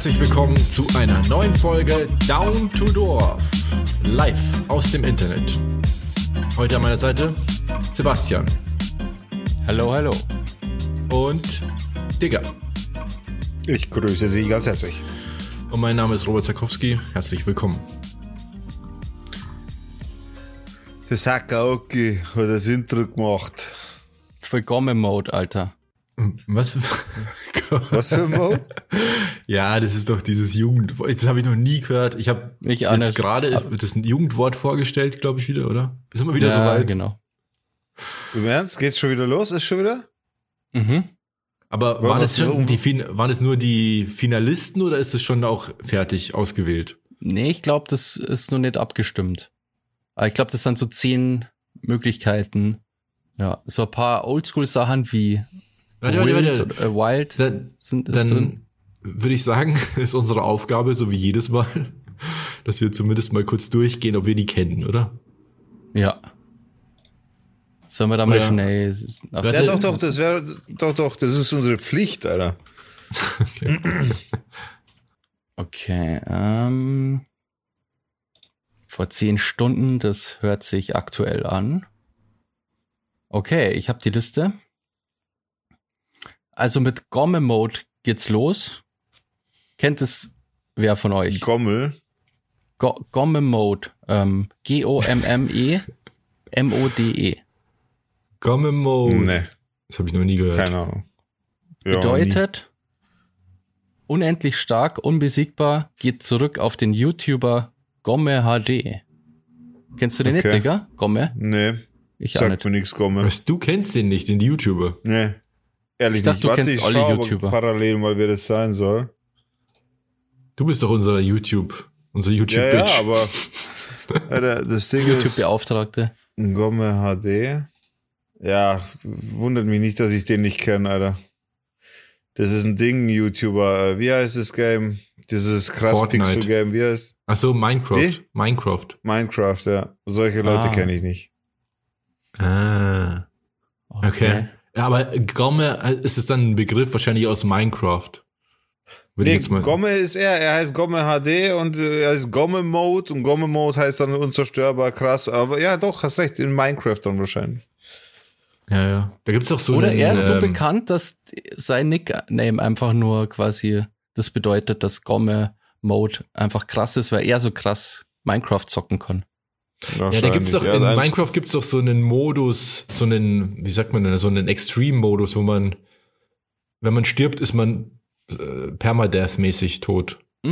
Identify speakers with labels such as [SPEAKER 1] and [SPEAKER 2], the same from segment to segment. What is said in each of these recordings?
[SPEAKER 1] herzlich willkommen zu einer neuen Folge Down to Dorf. Live aus dem Internet. Heute an meiner Seite Sebastian.
[SPEAKER 2] Hallo, hallo.
[SPEAKER 1] Und Digger.
[SPEAKER 3] Ich grüße Sie ganz herzlich.
[SPEAKER 1] Und mein Name ist Robert Zakowski. Herzlich willkommen.
[SPEAKER 3] Der Sakaoki hat das Intro gemacht.
[SPEAKER 2] Für Gomme-Mode, Alter.
[SPEAKER 1] Was für,
[SPEAKER 3] Was für ein Mode?
[SPEAKER 1] ja, das ist doch dieses Jugendwort. Das habe ich noch nie gehört. Ich habe jetzt gerade das Jugendwort vorgestellt, glaube ich, wieder, oder? Ist immer wieder
[SPEAKER 2] ja,
[SPEAKER 1] soweit.
[SPEAKER 2] genau.
[SPEAKER 3] Im Ernst? Geht's schon wieder los? Ist schon wieder?
[SPEAKER 2] Mhm.
[SPEAKER 1] Aber
[SPEAKER 3] War
[SPEAKER 1] waren es, schon die, waren es nur die Finalisten oder ist es schon auch fertig ausgewählt?
[SPEAKER 2] Nee, ich glaube, das ist noch nicht abgestimmt. Aber ich glaube, das sind so zehn Möglichkeiten. Ja, so ein paar Oldschool-Sachen wie
[SPEAKER 1] Warte, warte,
[SPEAKER 2] Wild
[SPEAKER 1] warte.
[SPEAKER 2] oder äh, Wild
[SPEAKER 1] Dann,
[SPEAKER 2] sind ist drin.
[SPEAKER 1] dann würde ich sagen, ist unsere Aufgabe, so wie jedes Mal, dass wir zumindest mal kurz durchgehen, ob wir die kennen, oder?
[SPEAKER 2] Ja. Sollen wir da mal
[SPEAKER 1] Oder-
[SPEAKER 2] schnell...
[SPEAKER 3] Ja,
[SPEAKER 1] Also-
[SPEAKER 3] doch, doch, das wäre, doch, doch, das ist unsere Pflicht, Alter.
[SPEAKER 2] Okay, ähm, vor zehn Stunden, das hört sich aktuell an. Okay, ich habe die Liste. Also mit Gomme-Mode geht's los. Kennt es wer von euch?
[SPEAKER 3] Gommel.
[SPEAKER 2] Go Gomme-Mode. Ähm, G-O-M-M-E M-O-D-E.
[SPEAKER 1] Gomme Mode.
[SPEAKER 3] Nee,
[SPEAKER 1] Das habe ich noch nie gehört.
[SPEAKER 3] keine Ahnung. Ja,
[SPEAKER 2] Bedeutet, unendlich stark, unbesiegbar, geht zurück auf den YouTuber Gomme HD. Kennst du den nicht,
[SPEAKER 3] Okay.
[SPEAKER 2] Digga? Gomme?
[SPEAKER 3] Nee,
[SPEAKER 2] Ich auch
[SPEAKER 3] sagt
[SPEAKER 2] nicht.
[SPEAKER 3] mir nichts, Gommel.
[SPEAKER 1] Was, du kennst den nicht, den YouTuber.
[SPEAKER 3] Nee. Ehrlich
[SPEAKER 2] Ich dachte,
[SPEAKER 3] nicht.
[SPEAKER 2] du
[SPEAKER 3] Warte,
[SPEAKER 2] kennst
[SPEAKER 3] ich
[SPEAKER 2] alle YouTuber.
[SPEAKER 3] Parallel mal, wer das sein soll.
[SPEAKER 1] Du bist doch unser YouTube, unser
[SPEAKER 3] Ja, ja,
[SPEAKER 1] YouTube-Bitch.
[SPEAKER 3] aber Alter, das Ding ist
[SPEAKER 2] YouTube-Beauftragte.
[SPEAKER 3] Gomme HD. Ja, wundert mich nicht, dass ich den nicht kenne, Alter. Das ist ein Ding, YouTuber. Wie heißt das Game? Dieses krass
[SPEAKER 1] Fortnite.
[SPEAKER 3] Pixel-Game. Wie heißt
[SPEAKER 1] Ach so, Minecraft.
[SPEAKER 3] Wie?
[SPEAKER 1] Minecraft.
[SPEAKER 3] Minecraft, ja. Solche Leute
[SPEAKER 2] Ah.
[SPEAKER 3] kenne ich nicht.
[SPEAKER 1] Ah. Okay. Ja, aber Gomme, äh, ist es dann ein Begriff wahrscheinlich aus Minecraft?
[SPEAKER 3] Nee,
[SPEAKER 1] jetzt mal.
[SPEAKER 3] Gomme ist er, er heißt Gomme HD und äh, er heißt Gomme Mode und Gomme Mode heißt dann unzerstörbar krass, aber ja doch, hast recht, in Minecraft dann wahrscheinlich.
[SPEAKER 1] Ja, ja. Da gibt's doch so
[SPEAKER 2] Oder
[SPEAKER 1] einen,
[SPEAKER 2] er ist so
[SPEAKER 1] ähm,
[SPEAKER 2] bekannt, dass sein Nickname einfach nur quasi das bedeutet, dass Gomme-Mode einfach krass ist, weil er so krass Minecraft zocken kann.
[SPEAKER 1] Ja, da gibt's doch,
[SPEAKER 3] Ja,
[SPEAKER 1] in Minecraft gibt's doch so einen Modus, so einen, wie sagt man denn, so einen Extreme-Modus, wo man, wenn man stirbt, ist man äh, Permadeath-mäßig tot.
[SPEAKER 2] Mm,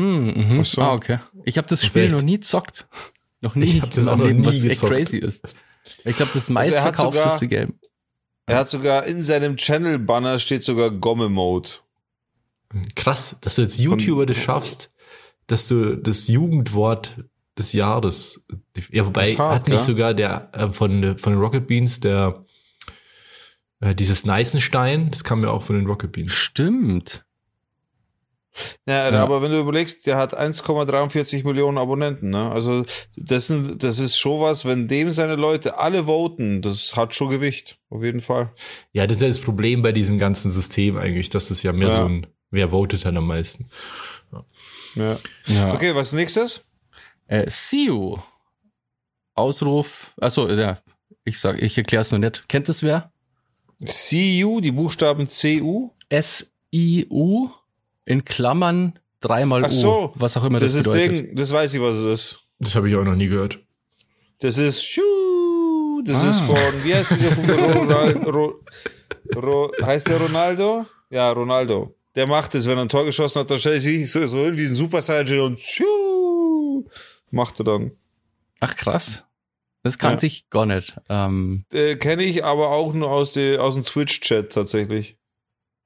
[SPEAKER 2] mhm.
[SPEAKER 3] So.
[SPEAKER 2] Ah, okay. Ich habe das Spiel
[SPEAKER 1] vielleicht-
[SPEAKER 2] noch nie zockt. Noch nie.
[SPEAKER 1] Ich hab das auch noch
[SPEAKER 2] Leben,
[SPEAKER 1] nie
[SPEAKER 2] was echt
[SPEAKER 1] gezockt.
[SPEAKER 2] crazy ist. Ich glaube, das
[SPEAKER 3] Also er
[SPEAKER 2] meistverkaufteste
[SPEAKER 3] sogar-
[SPEAKER 2] Game.
[SPEAKER 3] Er hat sogar in seinem Channel-Banner steht sogar Gomme Mode.
[SPEAKER 1] Krass, dass du als YouTuber das schaffst, dass du das Jugendwort des Jahres, ja, wobei,
[SPEAKER 3] hart,
[SPEAKER 1] hat nicht
[SPEAKER 3] gell?
[SPEAKER 1] sogar der äh, von, von den Rocket Beans, der, äh, dieses Neißenstein, das kam ja auch von den Rocket Beans.
[SPEAKER 2] Stimmt.
[SPEAKER 3] Ja,
[SPEAKER 2] Ja.
[SPEAKER 3] aber wenn du überlegst, der hat 1,43 Millionen Abonnenten, ne? Also das, sind, das ist schon was, wenn dem seine Leute alle voten, das hat schon Gewicht, auf jeden Fall.
[SPEAKER 1] Ja, das ist ja das Problem bei diesem ganzen System eigentlich, dass es ja mehr
[SPEAKER 3] Ja.
[SPEAKER 1] so ein, wer votet dann am meisten.
[SPEAKER 3] Ja.
[SPEAKER 2] Ja.
[SPEAKER 3] Okay, was nächstes?
[SPEAKER 2] Äh, Siu. Ausruf. Achso, ja. Ich sag, ich erkläre es noch nicht. Kennt es wer?
[SPEAKER 3] CU, die Buchstaben CU.
[SPEAKER 2] S-I-U in Klammern dreimal
[SPEAKER 3] Ach so,
[SPEAKER 2] U. Was auch immer
[SPEAKER 3] Das
[SPEAKER 2] das,
[SPEAKER 3] ist
[SPEAKER 2] bedeutet.
[SPEAKER 3] Ding, das weiß ich, was es ist.
[SPEAKER 1] Das habe ich auch noch nie gehört.
[SPEAKER 3] Das ist Schuh, das
[SPEAKER 2] Ah.
[SPEAKER 3] ist von, wie heißt dieser von Ronaldo? Ro, Ro, heißt der Ronaldo? Ja, Ronaldo. Der macht es, wenn er ein Tor geschossen hat, dann stellt er sich so, so hin wie ein Super Saiyan und Schuh, macht er dann.
[SPEAKER 2] Ach krass. Das kannte ich gar nicht. Ähm,
[SPEAKER 3] Äh, Kenne ich aber auch nur aus, de, aus dem Twitch-Chat tatsächlich.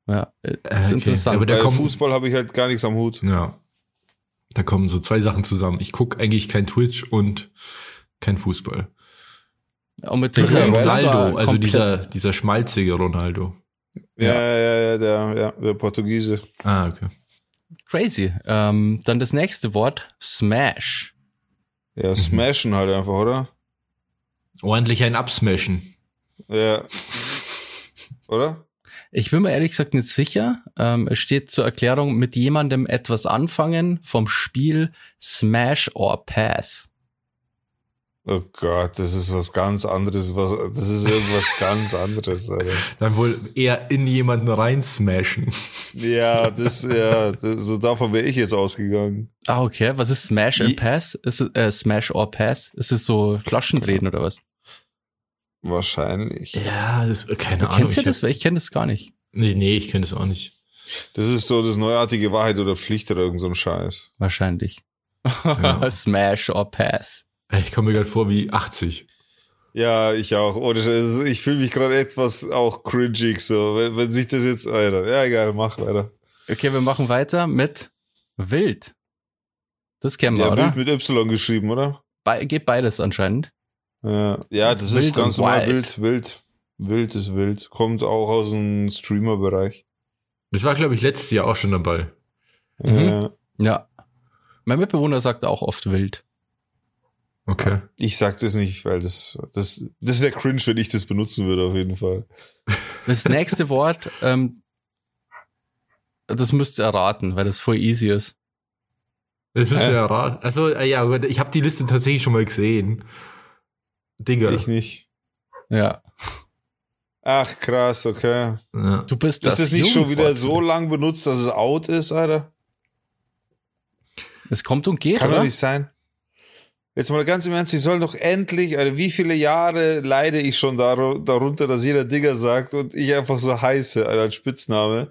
[SPEAKER 2] ja, äh,
[SPEAKER 1] Ah,
[SPEAKER 2] ist
[SPEAKER 1] okay.
[SPEAKER 2] interessant.
[SPEAKER 1] Aber
[SPEAKER 3] Bei
[SPEAKER 1] da kommen,
[SPEAKER 3] Fußball habe ich halt gar nichts am Hut.
[SPEAKER 1] ja, da kommen so zwei Sachen zusammen. Ich gucke eigentlich kein Twitch und kein Fußball.
[SPEAKER 2] Und mit
[SPEAKER 3] Dieser
[SPEAKER 2] dieser
[SPEAKER 1] Ronaldo, also
[SPEAKER 2] komplett-
[SPEAKER 1] dieser, dieser schmalzige Ronaldo.
[SPEAKER 3] Ja, ja, ja, ja, der, ja, der Portugiese.
[SPEAKER 1] Ah, okay.
[SPEAKER 2] Crazy. Ähm, dann das nächste Wort, Smash.
[SPEAKER 3] Ja, smashen halt einfach, oder?
[SPEAKER 1] Ordentlich ein Absmashen.
[SPEAKER 3] Ja. Oder?
[SPEAKER 2] Ich bin mir ehrlich gesagt nicht sicher. Ähm, es steht zur Erklärung mit jemandem etwas anfangen vom Spiel Smash or Pass.
[SPEAKER 3] Oh Gott, das ist was ganz anderes. Was, das ist irgendwas ganz anderes, Alter.
[SPEAKER 1] Dann wohl eher in jemanden reinsmashen.
[SPEAKER 3] Ja, das, ja, das, so davon wäre ich jetzt ausgegangen.
[SPEAKER 2] Ah, okay. Was ist Smash and Pass? Ist es, äh, Smash or Pass? Ist es so Flaschendrehen oder was?
[SPEAKER 3] Wahrscheinlich.
[SPEAKER 1] Ja, das, keine Ahnung.
[SPEAKER 2] Kennst du das? Ich kenne das gar nicht.
[SPEAKER 1] Nee, nee, ich kenne das auch nicht.
[SPEAKER 3] Das ist so das neuartige Wahrheit oder Pflicht oder irgend so ein Scheiß.
[SPEAKER 2] Wahrscheinlich.
[SPEAKER 1] Ja.
[SPEAKER 2] Smash or Pass.
[SPEAKER 1] Ich komme mir gerade vor wie 80.
[SPEAKER 3] Ja, ich auch. Oder ich fühle mich gerade etwas auch cringig, so, wenn, wenn sich das jetzt, Alter. Ja, egal, mach weiter.
[SPEAKER 2] Okay, wir machen weiter mit Wild. Das kennen wir,
[SPEAKER 3] Ja,
[SPEAKER 2] oder?
[SPEAKER 3] Bild mit Y geschrieben, oder?
[SPEAKER 2] Be geht beides anscheinend.
[SPEAKER 3] Ja, ja das
[SPEAKER 2] Wild
[SPEAKER 3] ist ganz normal
[SPEAKER 2] wild.
[SPEAKER 3] wild, wild. Wild ist wild. Kommt auch aus dem Streamer-Bereich.
[SPEAKER 1] Das war, glaube ich, letztes Jahr auch schon dabei.
[SPEAKER 2] Mhm.
[SPEAKER 3] Ja.
[SPEAKER 2] Ja. Mein Mitbewohner sagt auch oft wild.
[SPEAKER 1] Okay.
[SPEAKER 3] Ich sag das nicht, weil das, das, das wäre cringe, wenn ich das benutzen würde, auf jeden Fall.
[SPEAKER 2] Das nächste Wort, ähm, das müsst ihr erraten, weil das voll easy ist.
[SPEAKER 1] Das müssen
[SPEAKER 3] Hä?
[SPEAKER 1] wir ja raten. Also, äh, ja, aber ich habe die Liste tatsächlich schon mal gesehen. Digga.
[SPEAKER 3] Ich nicht.
[SPEAKER 2] Ja.
[SPEAKER 3] Ach, krass, okay.
[SPEAKER 1] Ja.
[SPEAKER 2] Du bist
[SPEAKER 3] Ist
[SPEAKER 2] das
[SPEAKER 3] das nicht schon wieder so lang benutzt, dass es out ist, Alter?
[SPEAKER 2] Es kommt und geht,
[SPEAKER 3] Kann
[SPEAKER 2] oder?
[SPEAKER 3] doch nicht sein. Jetzt mal ganz im Ernst, ich soll doch endlich, Alter, wie viele Jahre leide ich schon dar darunter, dass jeder Digger sagt und ich einfach so heiße, Alter, als Spitzname.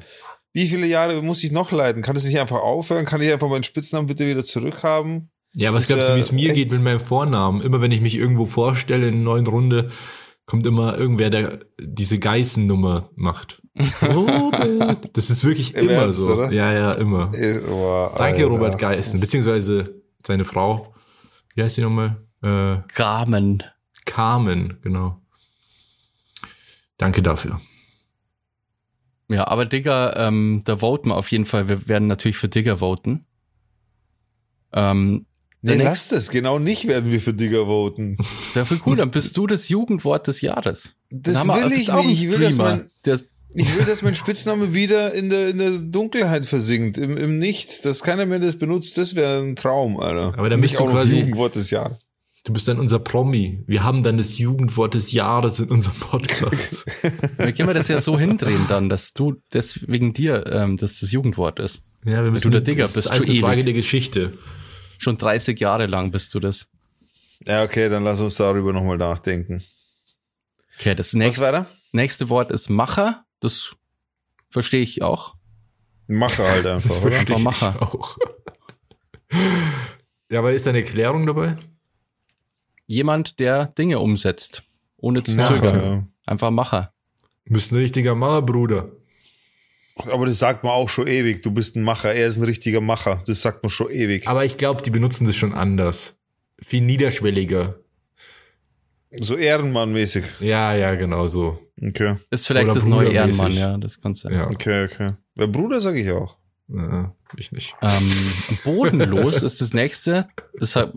[SPEAKER 3] Wie viele Jahre muss ich noch leiden? Kann es nicht einfach aufhören? Kann ich einfach meinen Spitznamen bitte wieder zurückhaben?
[SPEAKER 1] Ja, was glaubst du, wie es mir
[SPEAKER 3] echt-
[SPEAKER 1] geht mit meinem Vornamen? Immer wenn ich mich irgendwo vorstelle in einer neuen Runde, kommt immer irgendwer, der diese Geißennummer macht. Robert. Das ist wirklich
[SPEAKER 3] Im
[SPEAKER 1] immer
[SPEAKER 3] Ernst,
[SPEAKER 1] so.
[SPEAKER 3] oder?
[SPEAKER 1] Ja, ja, immer.
[SPEAKER 3] Oh,
[SPEAKER 1] Danke. Robert Geißen, beziehungsweise seine Frau. Wie heißt sie nochmal? Äh,
[SPEAKER 2] Carmen.
[SPEAKER 1] Carmen, genau. Danke dafür.
[SPEAKER 2] Ja, aber Digger, ähm, da voten wir auf jeden Fall. Wir werden natürlich für Digger voten. Ähm,
[SPEAKER 3] Nee, lass das. Genau nicht werden wir für Digger voten.
[SPEAKER 2] wäre voll cool, dann bist du das Jugendwort des Jahres.
[SPEAKER 3] Das
[SPEAKER 2] wir-
[SPEAKER 3] will
[SPEAKER 2] bist
[SPEAKER 3] ich nicht. Ich will, dass mein,
[SPEAKER 2] Der,
[SPEAKER 3] ich will, dass mein Spitzname wieder in der, in der Dunkelheit versinkt, im, im Nichts, dass keiner mehr das benutzt. Das wäre ein Traum, Alter.
[SPEAKER 1] Aber dann
[SPEAKER 3] nicht
[SPEAKER 1] bist du quasi-
[SPEAKER 3] Jugendwort des Jahres.
[SPEAKER 1] Du bist dann unser Promi. Wir haben dann das Jugendwort des Jahres in unserem Podcast.
[SPEAKER 2] wir können wir das ja so hindrehen dann, dass du deswegen dir ähm, das das Jugendwort ist.
[SPEAKER 1] ja, wir müssen
[SPEAKER 2] der Digger
[SPEAKER 1] das
[SPEAKER 2] bist,
[SPEAKER 1] ist alles
[SPEAKER 2] schon
[SPEAKER 1] eine Frage der Geschichte.
[SPEAKER 2] Schon 30 Jahre lang bist du das.
[SPEAKER 3] Ja, okay, dann lass uns darüber nochmal nachdenken.
[SPEAKER 2] Okay, das nächste, nächste Wort ist Macher. Das verstehe ich auch.
[SPEAKER 3] Mache halt einfach,
[SPEAKER 1] Das
[SPEAKER 3] oder?
[SPEAKER 1] verstehe ich
[SPEAKER 2] Macher.
[SPEAKER 1] auch. Ja, aber ist da eine Erklärung dabei?
[SPEAKER 2] Jemand, der Dinge umsetzt. Ohne zu
[SPEAKER 3] Macher,
[SPEAKER 2] zögern.
[SPEAKER 3] ja.
[SPEAKER 2] Einfach Macher.
[SPEAKER 1] Du bist ein richtiger Macher, Bruder.
[SPEAKER 3] Aber das sagt man auch schon ewig. Du bist ein Macher. Er ist ein richtiger Macher. Das sagt man schon ewig.
[SPEAKER 1] Aber ich glaube, die benutzen das schon anders. Viel niederschwelliger.
[SPEAKER 3] So Ehrenmann-mäßig.
[SPEAKER 1] Ja, ja, genau so.
[SPEAKER 3] Okay.
[SPEAKER 2] Ist vielleicht
[SPEAKER 1] Oder
[SPEAKER 2] das neue. Ehrenmann, ja, das kann sein.
[SPEAKER 1] Ja,
[SPEAKER 3] Okay, okay. Der Bruder sage ich auch.
[SPEAKER 1] ja ich nicht.
[SPEAKER 2] Ähm, bodenlos ist das nächste. Das hat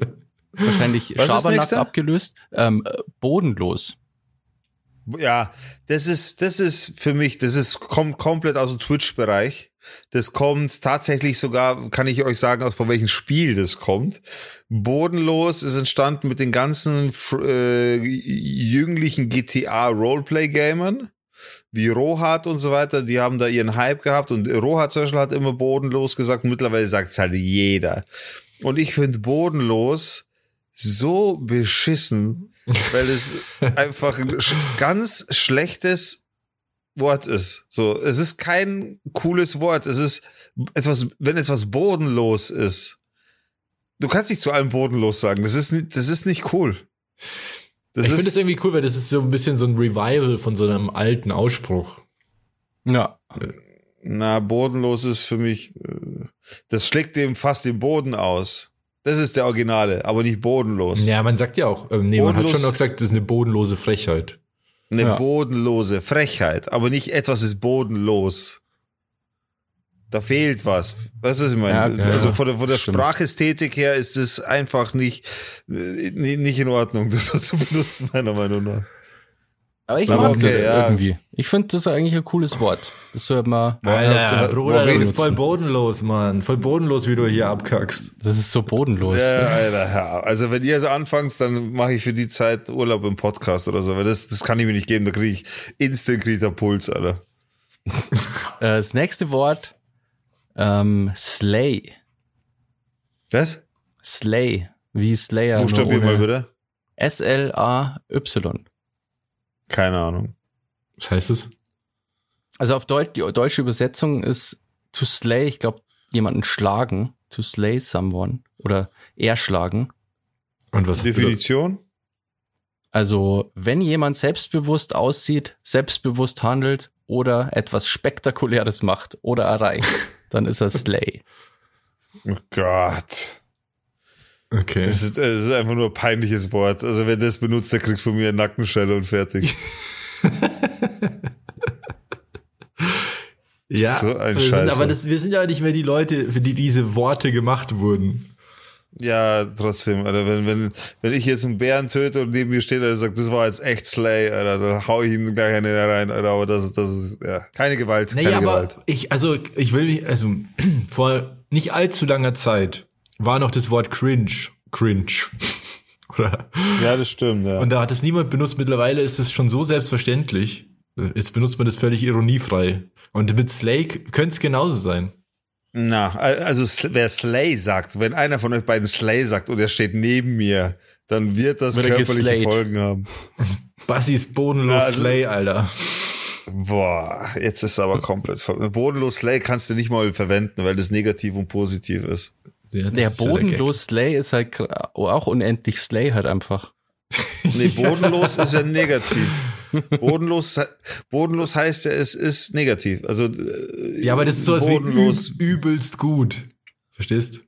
[SPEAKER 2] wahrscheinlich
[SPEAKER 3] Was
[SPEAKER 2] Schabernack
[SPEAKER 3] nächste?
[SPEAKER 2] abgelöst. Ähm, äh, bodenlos.
[SPEAKER 3] Ja, das ist, das ist für mich, das ist, kommt komplett aus dem Twitch-Bereich. Das kommt tatsächlich sogar, kann ich euch sagen, aus von welchem Spiel das kommt. Bodenlos ist entstanden mit den ganzen äh, jünglichen GTA Roleplay-Gamern, wie Rohat und so weiter, die haben da ihren Hype gehabt und Rohat zum Beispiel hat immer bodenlos gesagt und mittlerweile sagt es halt jeder. Und ich finde bodenlos so beschissen, weil es einfach ein ganz schlechtes Wort ist. So, es ist kein cooles Wort. Es ist etwas, wenn etwas bodenlos ist. Du kannst nicht zu allem bodenlos sagen. Das ist nicht, das ist nicht cool. Das
[SPEAKER 1] ich finde
[SPEAKER 3] ist
[SPEAKER 1] das irgendwie cool, weil das ist so ein bisschen so ein Revival von so einem alten Ausspruch.
[SPEAKER 2] Ja.
[SPEAKER 3] na bodenlos ist für mich. äh, Das schlägt dem fast den Boden aus. Das ist der Originale, aber nicht bodenlos.
[SPEAKER 1] Ja, man sagt ja auch, ähm, nee, man hat
[SPEAKER 3] Bodenlos-
[SPEAKER 1] schon noch gesagt, das ist eine bodenlose Frechheit.
[SPEAKER 3] Eine
[SPEAKER 2] Ja.
[SPEAKER 3] bodenlose Frechheit, aber nicht etwas ist bodenlos. Da fehlt was. Was ist ich meine?
[SPEAKER 2] Ja,
[SPEAKER 3] also von der, von der. Sprachästhetik her ist es einfach nicht, äh, nicht nicht in Ordnung, das so zu benutzen, meiner Meinung nach.
[SPEAKER 2] Aber ich mag
[SPEAKER 3] okay,
[SPEAKER 2] das
[SPEAKER 3] ja.
[SPEAKER 2] irgendwie. Ich finde das eigentlich ein cooles Wort. Das soll man,
[SPEAKER 1] Alter, Bruder, du bist voll bodenlos, Mann. Voll bodenlos, wie du hier abkackst.
[SPEAKER 2] das ist so bodenlos.
[SPEAKER 3] Ja, Alter, ja. Also wenn ihr so anfangt, dann mache ich für die Zeit Urlaub im Podcast oder so, weil das, das kann ich mir nicht geben, da kriege ich instant krieg Puls, Alter.
[SPEAKER 2] Äh, das nächste Wort, ähm, Slay.
[SPEAKER 3] Was?
[SPEAKER 2] Slay. Wie Slayer.
[SPEAKER 3] Buchstabier mal bitte.
[SPEAKER 2] S-L-A-Y.
[SPEAKER 3] Keine Ahnung.
[SPEAKER 1] Was heißt es?
[SPEAKER 2] Also auf Deutsch, die deutsche Übersetzung ist to slay, ich glaube, jemanden schlagen. To slay someone. Oder erschlagen.
[SPEAKER 1] Und was?
[SPEAKER 3] Definition?
[SPEAKER 2] Also, wenn jemand selbstbewusst aussieht, selbstbewusst handelt oder etwas Spektakuläres macht oder erreicht, dann ist er Slay.
[SPEAKER 3] Oh Gott.
[SPEAKER 1] Okay.
[SPEAKER 3] Es ist, es ist einfach nur ein peinliches Wort. Also wenn das benutzt, dann kriegst du von mir eine Nackenschelle und fertig.
[SPEAKER 1] Ja,
[SPEAKER 3] So ein
[SPEAKER 1] wir sind,
[SPEAKER 3] Scheiß,
[SPEAKER 1] aber das, wir sind ja nicht mehr die Leute, für die diese Worte gemacht wurden.
[SPEAKER 3] Ja, trotzdem, Alter, wenn, wenn, wenn ich jetzt einen Bären töte und neben mir steht, und sagt, das war jetzt echt Slay, Alter, dann hau ich ihm gleich eine rein, Alter, aber das ist, das ist, ja, keine Gewalt,
[SPEAKER 1] Nee,
[SPEAKER 3] keine
[SPEAKER 1] aber
[SPEAKER 3] Gewalt.
[SPEAKER 1] ich, also ich will mich, also vor nicht allzu langer Zeit war noch das Wort cringe. Cringe. Oder?
[SPEAKER 3] Ja, das stimmt, ja.
[SPEAKER 1] Und da hat es niemand benutzt. Mittlerweile ist es schon so selbstverständlich. Jetzt benutzt man das völlig ironiefrei. Und mit Slay könnte es genauso sein.
[SPEAKER 3] Na, also wer Slay sagt, wenn einer von euch beiden Slay sagt und er steht neben mir, dann wird das
[SPEAKER 2] Wird er
[SPEAKER 3] körperliche. Folgen haben.
[SPEAKER 1] Bassis bodenlos
[SPEAKER 3] also-
[SPEAKER 1] Slay, Alter.
[SPEAKER 3] Boah, jetzt ist aber komplett voll. Bodenlos Slay kannst du nicht mal verwenden, weil das negativ und positiv ist.
[SPEAKER 1] Ja,
[SPEAKER 2] Der bodenlos Slay ist halt auch unendlich Slay halt einfach.
[SPEAKER 3] Nee, bodenlos ist ja negativ. Bodenlos, bodenlos heißt ja, es ist negativ. Also äh,
[SPEAKER 1] Ja, aber das ist so als
[SPEAKER 3] bodenlos.
[SPEAKER 1] wie üb, übelst gut. Verstehst?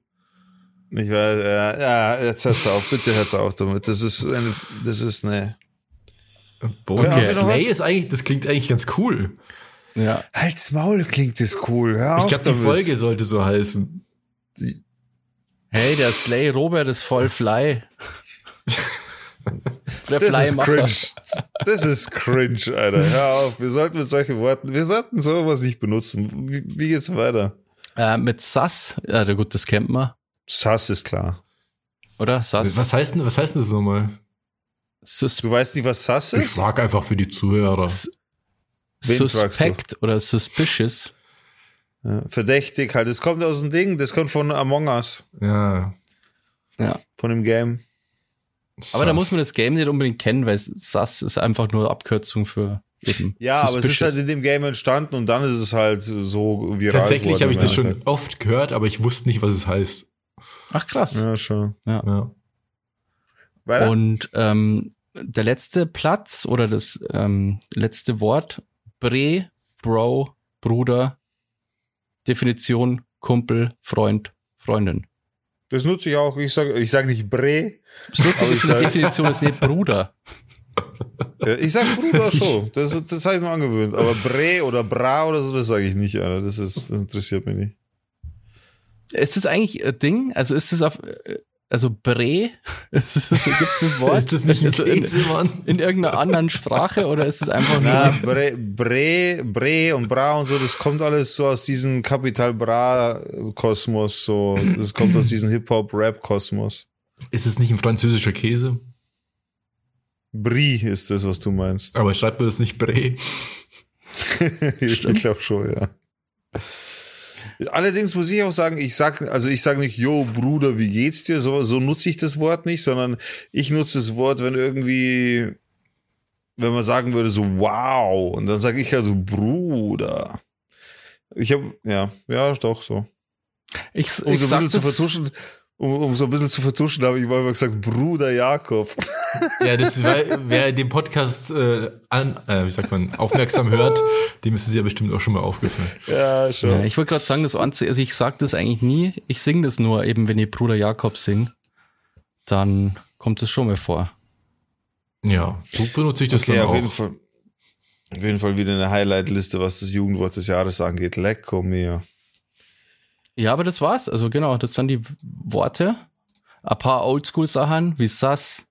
[SPEAKER 3] Ich weiß, ja, ja, jetzt hört's auf, bitte hört's auf damit. Das ist eine, das ist eine.
[SPEAKER 1] Bodenlos
[SPEAKER 3] Okay.
[SPEAKER 1] Slay ist eigentlich, das klingt eigentlich ganz cool.
[SPEAKER 2] Ja.
[SPEAKER 3] Halt's Maul klingt das cool. Hör
[SPEAKER 1] Ich glaube, die. Folge sollte so heißen.
[SPEAKER 2] Hey, der Slay Robert ist voll Fly. der
[SPEAKER 3] Das ist
[SPEAKER 2] Flymacher.
[SPEAKER 3] cringe. Das ist cringe, Alter. Hör auf. Wir sollten mit solchen Worten, wir sollten sowas nicht benutzen. Wie, wie geht's weiter?
[SPEAKER 2] Äh, mit Sass, ja, der gut, das kennt man,
[SPEAKER 3] Sass ist klar.
[SPEAKER 2] oder? Sass.
[SPEAKER 1] Was heißt denn, was heißt denn das nochmal?
[SPEAKER 2] Sus
[SPEAKER 3] Du weißt nicht, was Sass
[SPEAKER 1] Ich
[SPEAKER 3] ist?
[SPEAKER 1] frage einfach für die Zuhörer.
[SPEAKER 3] Wen fragst du?
[SPEAKER 2] Suspect oder Suspicious.
[SPEAKER 3] Ja, verdächtig halt. Das kommt aus dem Ding. Das kommt von Among Us.
[SPEAKER 1] Ja.
[SPEAKER 2] Ja.
[SPEAKER 3] Von dem Game.
[SPEAKER 2] Aber da
[SPEAKER 1] Sass.
[SPEAKER 2] muss man das Game nicht unbedingt kennen, weil Sass ist einfach nur Abkürzung für eben.
[SPEAKER 3] Ja, aber es ist
[SPEAKER 2] Suspicious.
[SPEAKER 3] halt in dem Game entstanden und dann ist es halt so viral
[SPEAKER 1] Tatsächlich habe ich das schon oft gehört, aber ich wusste nicht, was es heißt.
[SPEAKER 2] Ach krass.
[SPEAKER 3] Ja, schon.
[SPEAKER 1] Ja.
[SPEAKER 3] Weiter?
[SPEAKER 2] Und ähm, der letzte Platz oder das ähm, letzte Wort, Bre, Bro, Bruder, Definition, Kumpel, Freund, Freundin.
[SPEAKER 3] das nutze ich auch. Ich sage ich sag nicht Bre.
[SPEAKER 2] Das Lustige ist,
[SPEAKER 3] ich
[SPEAKER 2] die Definition ist nicht Bruder.
[SPEAKER 3] Äh, Ich sag Bruder schon. Das, das habe ich mir angewöhnt. Aber Bre oder Bra oder so, das sage ich nicht, Alter. Das, ist, das interessiert mich nicht.
[SPEAKER 2] Ist das eigentlich ein Ding? Also ist das auf, also Bre? Gibt es das Wort?
[SPEAKER 1] Ist das nicht ein
[SPEAKER 2] Also in,
[SPEAKER 1] Käse, Mann?
[SPEAKER 2] in irgendeiner anderen Sprache oder ist es einfach nur
[SPEAKER 3] Na, Bre, Bre, Bre und Bra und so, das kommt alles so aus diesem Kapital Bra-Kosmos. So. Das kommt aus diesem Hip-Hop-Rap-Kosmos.
[SPEAKER 1] Ist es nicht ein französischer Käse?
[SPEAKER 3] Brie ist das, was du meinst.
[SPEAKER 1] Aber schreibt man das nicht Bre?
[SPEAKER 3] ich glaube schon, ja. Allerdings muss ich auch sagen, ich sag, also ich sage nicht, yo, Bruder, wie geht's dir? So, so nutze ich das Wort nicht, sondern ich nutze das Wort, wenn irgendwie, wenn man sagen würde, so, wow, und dann sage ich ja so, Bruder. Ich habe, ja, ja, doch so.
[SPEAKER 2] ich,
[SPEAKER 3] Um
[SPEAKER 2] ich
[SPEAKER 3] so ein bisschen zu vertuschen, um, um so ein bisschen zu vertuschen, habe ich mal gesagt, Bruder Jakob.
[SPEAKER 1] Ja, das ist, weil, wer den Podcast äh, an, äh, wie sagt man, aufmerksam hört, dem ist es ja bestimmt auch schon mal aufgefallen.
[SPEAKER 3] ja, schon.
[SPEAKER 2] Ja, ich wollte gerade sagen, das Einzige, also ich sag das eigentlich nie. Ich singe das nur eben, wenn ich Bruder Jakob sing, dann kommt es schon mal vor.
[SPEAKER 1] Ja, so benutze ich das
[SPEAKER 3] Okay,
[SPEAKER 1] dann
[SPEAKER 3] auf jeden
[SPEAKER 1] auch.
[SPEAKER 3] Fall. Auf jeden Fall wieder eine Highlight-Liste, was das Jugendwort des Jahres angeht. Lecco mir.
[SPEAKER 2] Ja, aber das war's. Also genau, das sind die Worte. Ein paar Oldschool-Sachen wie Sass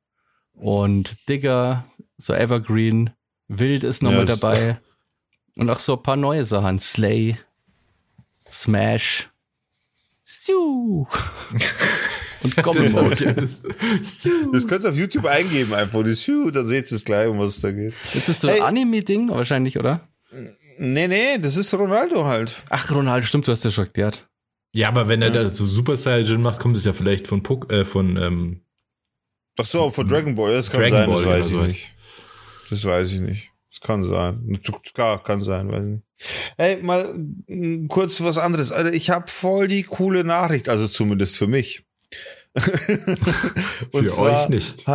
[SPEAKER 2] und Digger, so Evergreen, Wild ist nochmal
[SPEAKER 3] das-
[SPEAKER 2] dabei. Und auch so ein paar neue Sachen. Slay, Smash, Sue und Goblin Mode.
[SPEAKER 1] das,
[SPEAKER 3] Das könnt ihr auf YouTube eingeben einfach. Das, Phew, dann seht ihr es gleich, um was es da geht.
[SPEAKER 2] Das ist so ein
[SPEAKER 3] Ey.
[SPEAKER 2] Anime-Ding wahrscheinlich, oder?
[SPEAKER 3] Nee, nee, das ist Ronaldo halt.
[SPEAKER 2] Ach, Ronaldo, stimmt, du hast ja schon erklärt.
[SPEAKER 1] Ja, aber wenn er da so Super Saiyan macht, kommt es ja vielleicht von, Pok äh, von ähm,
[SPEAKER 3] Ach so, von Dragon Ball, das kann
[SPEAKER 1] Dragon
[SPEAKER 3] sein,
[SPEAKER 1] Ball,
[SPEAKER 3] das weiß
[SPEAKER 1] ja,
[SPEAKER 3] ich
[SPEAKER 1] so
[SPEAKER 3] nicht. Das weiß ich nicht. Das kann sein. Klar, kann sein, weiß ich nicht. Ey, mal kurz was anderes. Alter, ich habe voll die coole Nachricht, also zumindest für mich.
[SPEAKER 1] für euch nicht.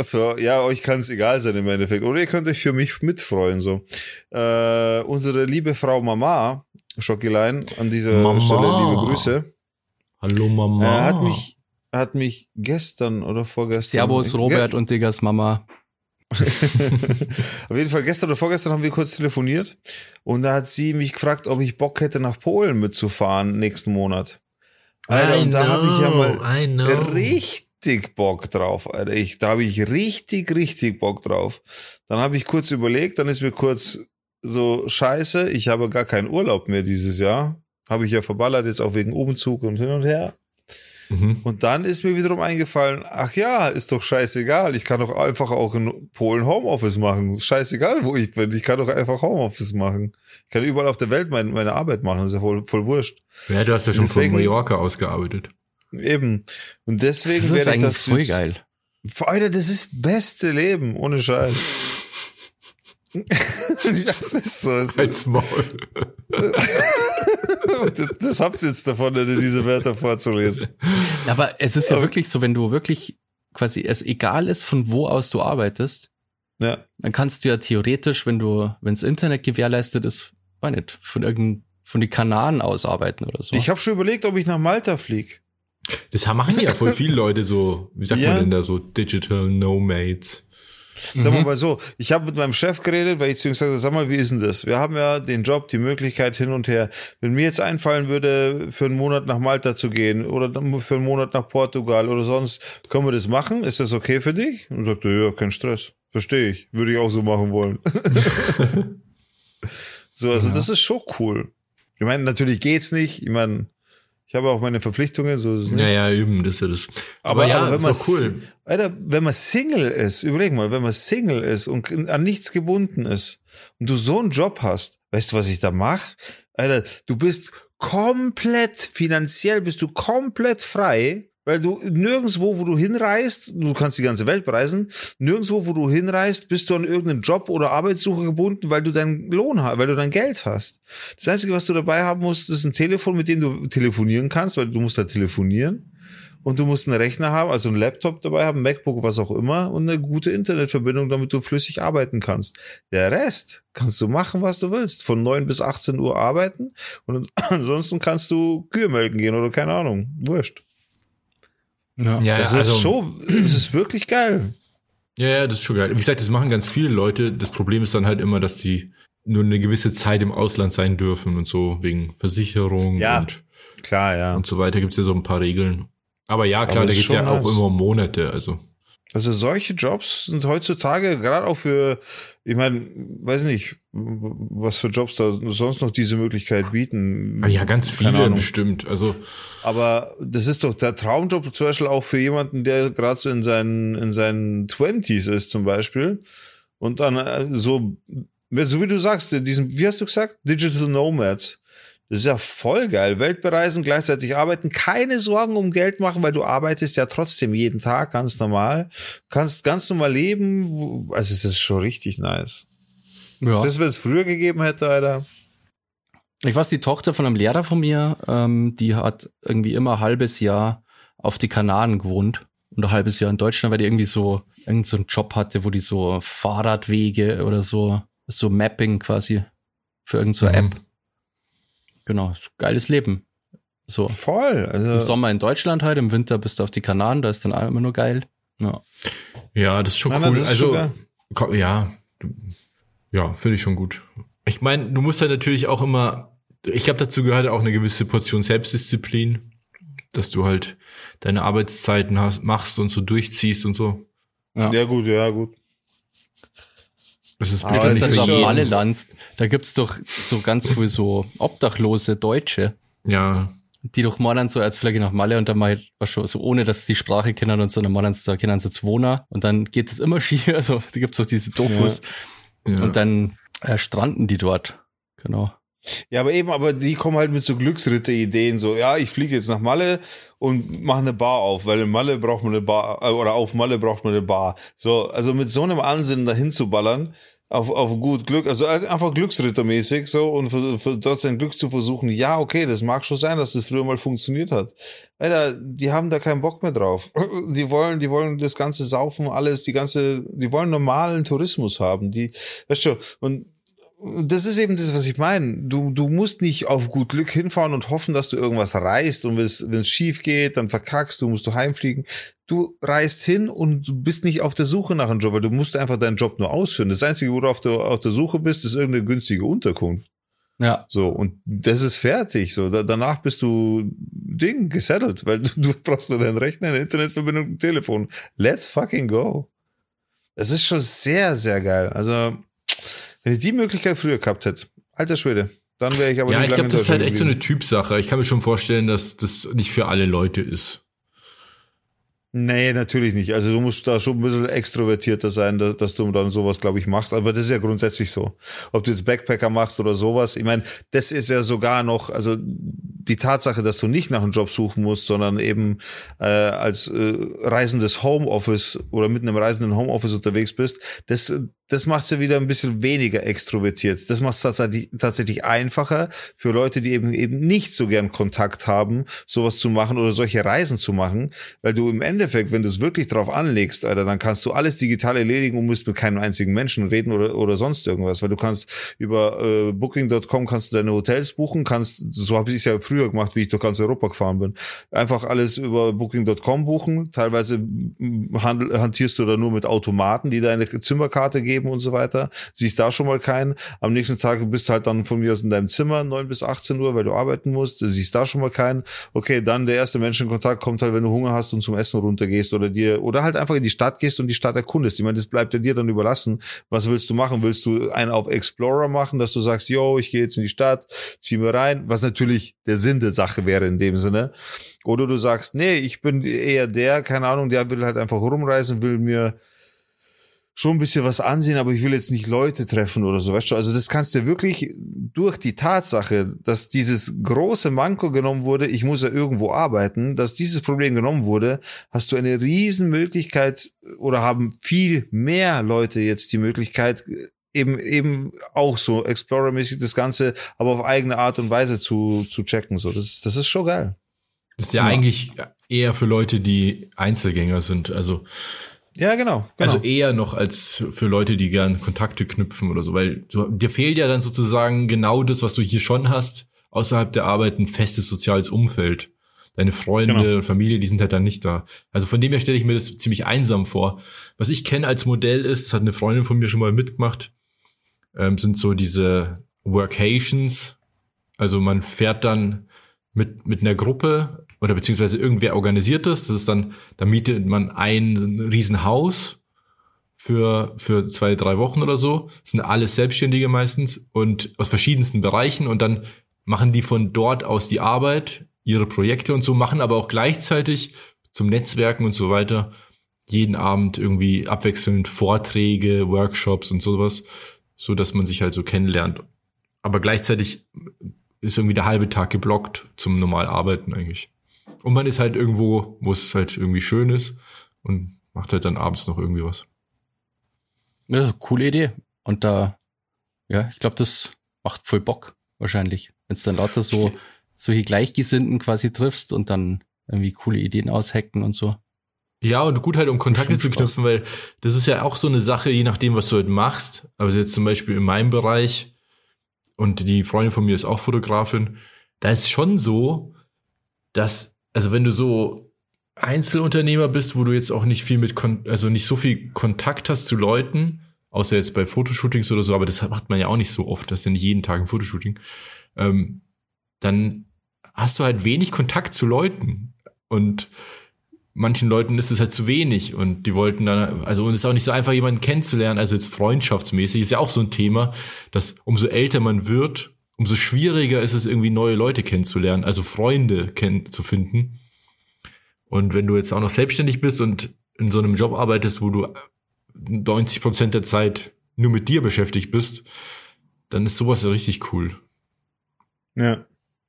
[SPEAKER 3] Für, ja, euch kann es egal sein im Endeffekt. Oder ihr könnt euch für mich mitfreuen. So. Äh, unsere liebe Frau Mama, Schockilein, an dieser
[SPEAKER 1] Mama.
[SPEAKER 3] Stelle liebe Grüße.
[SPEAKER 1] Hallo
[SPEAKER 3] Äh,
[SPEAKER 1] Mama.
[SPEAKER 3] hat mich hat mich gestern oder vorgestern.
[SPEAKER 2] Servus, Robert und Diggas Mama.
[SPEAKER 3] Auf jeden Fall gestern oder vorgestern haben wir kurz telefoniert und da hat sie mich gefragt, ob ich Bock hätte, nach Polen mitzufahren nächsten Monat. Alter, und da habe ich ja mal richtig Bock drauf, Alter. Ich, da habe ich richtig, richtig Bock drauf. Dann habe ich kurz überlegt, dann ist mir kurz so scheiße, ich habe gar keinen Urlaub mehr dieses Jahr. Habe ich ja verballert, jetzt auch wegen Umzug und hin und her.
[SPEAKER 1] Mhm.
[SPEAKER 3] Und dann ist mir wiederum eingefallen, ach ja, ist doch scheißegal. Ich kann doch einfach auch in Polen Homeoffice machen. Ist scheißegal, wo ich bin. Ich kann doch einfach Homeoffice machen. Ich kann überall auf der Welt meine, meine Arbeit machen. Das ist ja voll, voll wurscht.
[SPEAKER 1] Ja, du hast ja schon
[SPEAKER 3] Deswegen-
[SPEAKER 1] von Mallorca ausgearbeitet.
[SPEAKER 3] Eben. Und deswegen
[SPEAKER 2] Das ist
[SPEAKER 3] werde ich
[SPEAKER 2] eigentlich
[SPEAKER 3] das
[SPEAKER 2] voll geil.
[SPEAKER 3] Alter, das ist beste Leben, ohne Scheiß. das ist so. Es
[SPEAKER 1] Als Maul.
[SPEAKER 3] das, das habt ihr jetzt davon, diese Wörter vorzulesen.
[SPEAKER 2] Aber es ist ja
[SPEAKER 3] Aber-
[SPEAKER 2] wirklich so, wenn du wirklich quasi es egal ist, von wo aus du arbeitest,
[SPEAKER 3] Ja.
[SPEAKER 2] dann kannst du ja theoretisch, wenn du, wenn das Internet gewährleistet ist, weiß nicht, von irgendein, von den Kanaren aus arbeiten oder so.
[SPEAKER 3] Ich habe schon überlegt, ob ich nach Malta fliege.
[SPEAKER 1] Das machen ja voll viele Leute so, wie sagt
[SPEAKER 3] Ja.
[SPEAKER 1] man denn da so, Digital Nomads.
[SPEAKER 3] Sagen wir
[SPEAKER 2] Mhm.
[SPEAKER 3] mal so, ich habe mit meinem Chef geredet, weil ich zu ihm gesagt habe, sag mal, wie ist denn das? Wir haben ja den Job, die Möglichkeit hin und her. Wenn mir jetzt einfallen würde, für einen Monat nach Malta zu gehen oder für einen Monat nach Portugal oder sonst, können wir das machen? Ist das okay für dich? Und sagte, ja, kein Stress. Verstehe ich. Würde ich auch so machen wollen. so, also
[SPEAKER 1] Ja.
[SPEAKER 3] das ist schon cool. Ich meine, natürlich geht's nicht. Ich meine, ich habe auch meine Verpflichtungen, so ist es nicht.
[SPEAKER 1] Ja, ja, eben, das ist ja das.
[SPEAKER 3] Aber,
[SPEAKER 1] Aber, ja,
[SPEAKER 3] aber wenn
[SPEAKER 1] ist
[SPEAKER 3] man
[SPEAKER 1] cool.
[SPEAKER 3] Alter, wenn man Single ist, überleg mal, wenn man Single ist und an nichts gebunden ist und du so einen Job hast, weißt du, was ich da mache? Alter, du bist komplett finanziell bist du komplett frei, weil du nirgendswo, wo du hinreist, du kannst die ganze Welt bereisen, nirgendswo, wo du hinreist, bist du an irgendeinen Job oder Arbeitssuche gebunden, weil du deinen Lohn hast, weil du dein Geld hast. Das Einzige, was du dabei haben musst, ist ein Telefon, mit dem du telefonieren kannst, weil du musst da telefonieren. Und du musst einen Rechner haben, also einen Laptop dabei haben, MacBook, was auch immer, und eine gute Internetverbindung, damit du flüssig arbeiten kannst. Der Rest kannst du machen, was du willst. Von 9 bis 18 Uhr arbeiten und ansonsten kannst du Kühe melken gehen oder keine Ahnung. Wurscht.
[SPEAKER 2] Ja.
[SPEAKER 1] Ja,
[SPEAKER 3] Das
[SPEAKER 1] also,
[SPEAKER 3] ist schon, das ist wirklich geil.
[SPEAKER 1] ja, ja, das ist schon geil. Wie gesagt, das machen ganz viele Leute. Das Problem ist dann halt immer, dass die nur eine gewisse Zeit im Ausland sein dürfen und so, wegen Versicherung
[SPEAKER 3] Ja.
[SPEAKER 1] und,
[SPEAKER 3] Klar, ja.
[SPEAKER 1] und so weiter gibt's ja so ein paar Regeln. Aber ja, klar,
[SPEAKER 3] Aber
[SPEAKER 1] da
[SPEAKER 3] ist
[SPEAKER 1] geht's ja
[SPEAKER 3] schon
[SPEAKER 1] auch
[SPEAKER 3] nice.
[SPEAKER 1] immer um Monate, also.
[SPEAKER 3] Also solche Jobs sind heutzutage gerade auch für, ich meine, weiß nicht, was für Jobs da sonst noch diese Möglichkeit bieten.
[SPEAKER 1] Ah Ja, ganz viele bestimmt. Also,
[SPEAKER 3] Aber das ist doch der Traumjob zum Beispiel auch für jemanden, der gerade so in seinen, in seinen Twenties ist zum Beispiel. Und dann äh, so, so wie du sagst, diesen, wie hast du gesagt? Digital Nomads. Das ist ja voll geil. Welt bereisen, gleichzeitig arbeiten, keine Sorgen um Geld machen, weil du arbeitest ja trotzdem jeden Tag ganz normal. Kannst ganz normal leben. Also es ist schon richtig nice.
[SPEAKER 2] ja.
[SPEAKER 3] Das, wenn es früher gegeben hätte, Alter.
[SPEAKER 2] Ich weiß, die Tochter von einem Lehrer von mir, ähm, die hat irgendwie immer ein halbes Jahr auf die Kanaren gewohnt und ein halbes Jahr in Deutschland, weil die irgendwie so irgend so einen Job hatte, wo die so Fahrradwege oder so, so Mapping quasi für irgendeine so
[SPEAKER 1] Mhm.
[SPEAKER 2] App. Genau, so geiles Leben. So.
[SPEAKER 3] Voll.
[SPEAKER 2] Im
[SPEAKER 3] Also,
[SPEAKER 2] Sommer in Deutschland halt, im Winter bist du auf die Kanaren, da ist dann auch immer nur geil. Ja.
[SPEAKER 1] ja, das ist schon
[SPEAKER 3] Nein,
[SPEAKER 1] cool.
[SPEAKER 3] ist
[SPEAKER 1] also, ko- ja, ja, finde ich schon gut. Ich meine, du musst halt natürlich auch immer, ich glaube, dazu gehört auch eine gewisse Portion Selbstdisziplin, dass du halt deine Arbeitszeiten hast, machst und so durchziehst und so.
[SPEAKER 2] Ja.
[SPEAKER 3] ja gut, ja gut.
[SPEAKER 1] Das ist
[SPEAKER 3] das
[SPEAKER 1] bestimmt
[SPEAKER 2] wenn
[SPEAKER 3] ist
[SPEAKER 2] du Malle landst, da gibt's doch so ganz viel so obdachlose Deutsche,
[SPEAKER 1] Ja,
[SPEAKER 2] die doch meinen so als Flagge nach Malle und dann mal was schon so ohne dass sie die Sprache kennen und so, dann meinen sie, da kennen sie jetzt Wohner und dann geht es immer schief, also da gibt's doch diese Dokus
[SPEAKER 1] ja.
[SPEAKER 2] und dann äh, stranden die dort. Genau.
[SPEAKER 3] Ja, aber eben, aber die kommen halt mit so Glücksritter-Ideen, so, ja, ich fliege jetzt nach Malle und mache eine Bar auf, weil in Malle braucht man eine Bar, äh, oder auf Malle braucht man eine Bar. So, also mit so einem Ansinnen dahin zu ballern, auf, auf gut Glück, also halt einfach Glücksrittermäßig so und für, für dort sein Glück zu versuchen, ja, okay, das mag schon sein, dass das früher mal funktioniert hat. Alter, die haben da keinen Bock mehr drauf. Die wollen, die wollen das ganze Saufen, alles, die ganze, die wollen normalen Tourismus haben. Die, weißt du, und das ist eben das, was ich meine. Du, du musst nicht auf gut Glück hinfahren und hoffen, dass du irgendwas reißt und wenn es schief geht, dann verkackst du, musst du heimfliegen. Du reist hin und du bist nicht auf der Suche nach einem Job, weil du musst einfach deinen Job nur ausführen. Das Einzige, wo du auf der, auf der Suche bist, ist irgendeine günstige Unterkunft.
[SPEAKER 2] Ja,
[SPEAKER 3] So, und das ist fertig. So, da, danach bist du Ding gesettelt, weil du, du brauchst nur deinen Rechner, eine Internetverbindung, ein Telefon. Let's fucking go. Das ist schon sehr, sehr geil. Also, wenn ich die Möglichkeit früher gehabt hätte, alter Schwede, dann wäre ich aber
[SPEAKER 1] ja,
[SPEAKER 3] nicht
[SPEAKER 1] ich glaube, das ist halt echt so eine. Typsache. Ich kann mir schon vorstellen, dass das nicht für alle Leute ist.
[SPEAKER 3] Nee, natürlich nicht. Also du musst da schon ein bisschen extrovertierter sein, dass, dass du dann sowas, glaube ich, machst. Aber das ist ja grundsätzlich so. Ob du jetzt Backpacker machst oder sowas. Ich meine, das ist ja sogar noch, also die Tatsache, dass du nicht nach einem Job suchen musst, sondern eben äh, als äh, reisendes Homeoffice oder mit einem reisenden Homeoffice unterwegs bist, das, das macht ja wieder ein bisschen weniger extrovertiert. Das macht es tatsächlich, tatsächlich einfacher für Leute, die eben eben nicht so gern Kontakt haben, sowas zu machen oder solche Reisen zu machen, weil du im Endeffekt, wenn du es wirklich drauf anlegst, Alter, dann kannst du alles digital erledigen und musst mit keinem einzigen Menschen reden oder, oder sonst irgendwas, weil du kannst über äh, Booking.com kannst du deine Hotels buchen, kannst, so habe ich es ja früher gemacht, wie ich durch ganz Europa gefahren bin, einfach alles über Booking.com buchen, teilweise handel, hantierst du da nur mit Automaten, die deine Zimmerkarte geben und so weiter, siehst da schon mal keinen, am nächsten Tag bist du halt dann von mir aus in deinem Zimmer, 9 bis 18 Uhr, weil du arbeiten musst, siehst da schon mal keinen, okay, dann der erste Menschenkontakt kommt halt, wenn du Hunger hast und zum Essen runtergehst oder dir, oder halt einfach in die Stadt gehst und die Stadt erkundest. Ich meine, das bleibt ja dir dann überlassen. Was willst du machen? Willst du einen auf Explorer machen, dass du sagst, yo, ich gehe jetzt in die Stadt, zieh mir rein, was natürlich der Sinn der Sache wäre in dem Sinne. Oder du sagst, nee, ich bin eher der, keine Ahnung, der will halt einfach rumreisen, will mir schon ein bisschen was ansehen, aber ich will jetzt nicht Leute treffen oder so, weißt du? Also das kannst du wirklich durch die Tatsache, dass dieses große Manko genommen wurde, ich muss ja irgendwo arbeiten, dass dieses Problem genommen wurde, hast du eine riesen Möglichkeit oder haben viel mehr Leute jetzt die Möglichkeit, eben, eben auch so Explorer-mäßig das Ganze, aber auf eigene Art und Weise zu, zu checken, so. Das, das ist schon geil.
[SPEAKER 1] Das ist ja,
[SPEAKER 2] Ja.
[SPEAKER 1] eigentlich eher für Leute, die Einzelgänger sind. Also,
[SPEAKER 3] Ja, genau. genau.
[SPEAKER 1] also eher noch als für Leute, die gern Kontakte knüpfen oder so. Weil du, dir fehlt ja dann sozusagen genau das, was du hier schon hast, außerhalb der Arbeit ein festes soziales Umfeld. Deine Freunde
[SPEAKER 3] Genau.
[SPEAKER 1] und Familie, die sind halt dann nicht da. Also von dem her stelle ich mir das ziemlich einsam vor. Was ich kenne als Modell ist, das hat eine Freundin von mir schon mal mitgemacht, ähm, sind so diese Workations. Also man fährt dann mit, mit einer Gruppe oder beziehungsweise irgendwer organisiert das. Das ist dann, da mietet man ein Riesenhaus für, für zwei, drei Wochen oder so. Das sind alles Selbstständige meistens und aus verschiedensten Bereichen und dann machen die von dort aus die Arbeit, ihre Projekte und so, machen aber auch gleichzeitig zum Netzwerken und so weiter jeden Abend irgendwie abwechselnd Vorträge, Workshops und sowas, so dass man sich halt so kennenlernt. Aber gleichzeitig ist irgendwie der halbe Tag geblockt zum normal Arbeiten eigentlich. Und man ist halt irgendwo, wo es halt irgendwie schön ist und macht halt dann abends noch irgendwie was.
[SPEAKER 2] Ja, coole Idee. Und da, ja, ich glaube, das macht voll Bock, wahrscheinlich. Wenn es dann lauter so, solche Gleichgesinnten quasi triffst und dann irgendwie coole Ideen aushacken und so.
[SPEAKER 1] Ja, und gut halt, um Kontakte zu knüpfen, weil das ist ja auch so eine Sache, je nachdem, was du halt machst. Aber jetzt zum Beispiel in meinem Bereich und die Freundin von mir ist auch Fotografin, da ist schon so, dass, also wenn du so Einzelunternehmer bist, wo du jetzt auch nicht viel mit, also nicht so viel Kontakt hast zu Leuten, außer jetzt bei Fotoshootings oder so, aber das macht man ja auch nicht so oft, das ist ja nicht jeden Tag ein Fotoshooting, ähm, dann hast du halt wenig Kontakt zu Leuten. Und manchen Leuten ist es halt zu wenig und die wollten dann, also und es ist auch nicht so einfach, jemanden kennenzulernen, also jetzt freundschaftsmäßig, ist ja auch so ein Thema, dass umso älter man wird, umso schwieriger ist es irgendwie neue Leute kennenzulernen, also Freunde kennen, zu finden. Und wenn du jetzt auch noch selbstständig bist und in so einem Job arbeitest, wo du 90 Prozent der Zeit nur mit dir beschäftigt bist, dann ist sowas ja richtig cool.
[SPEAKER 3] Ja,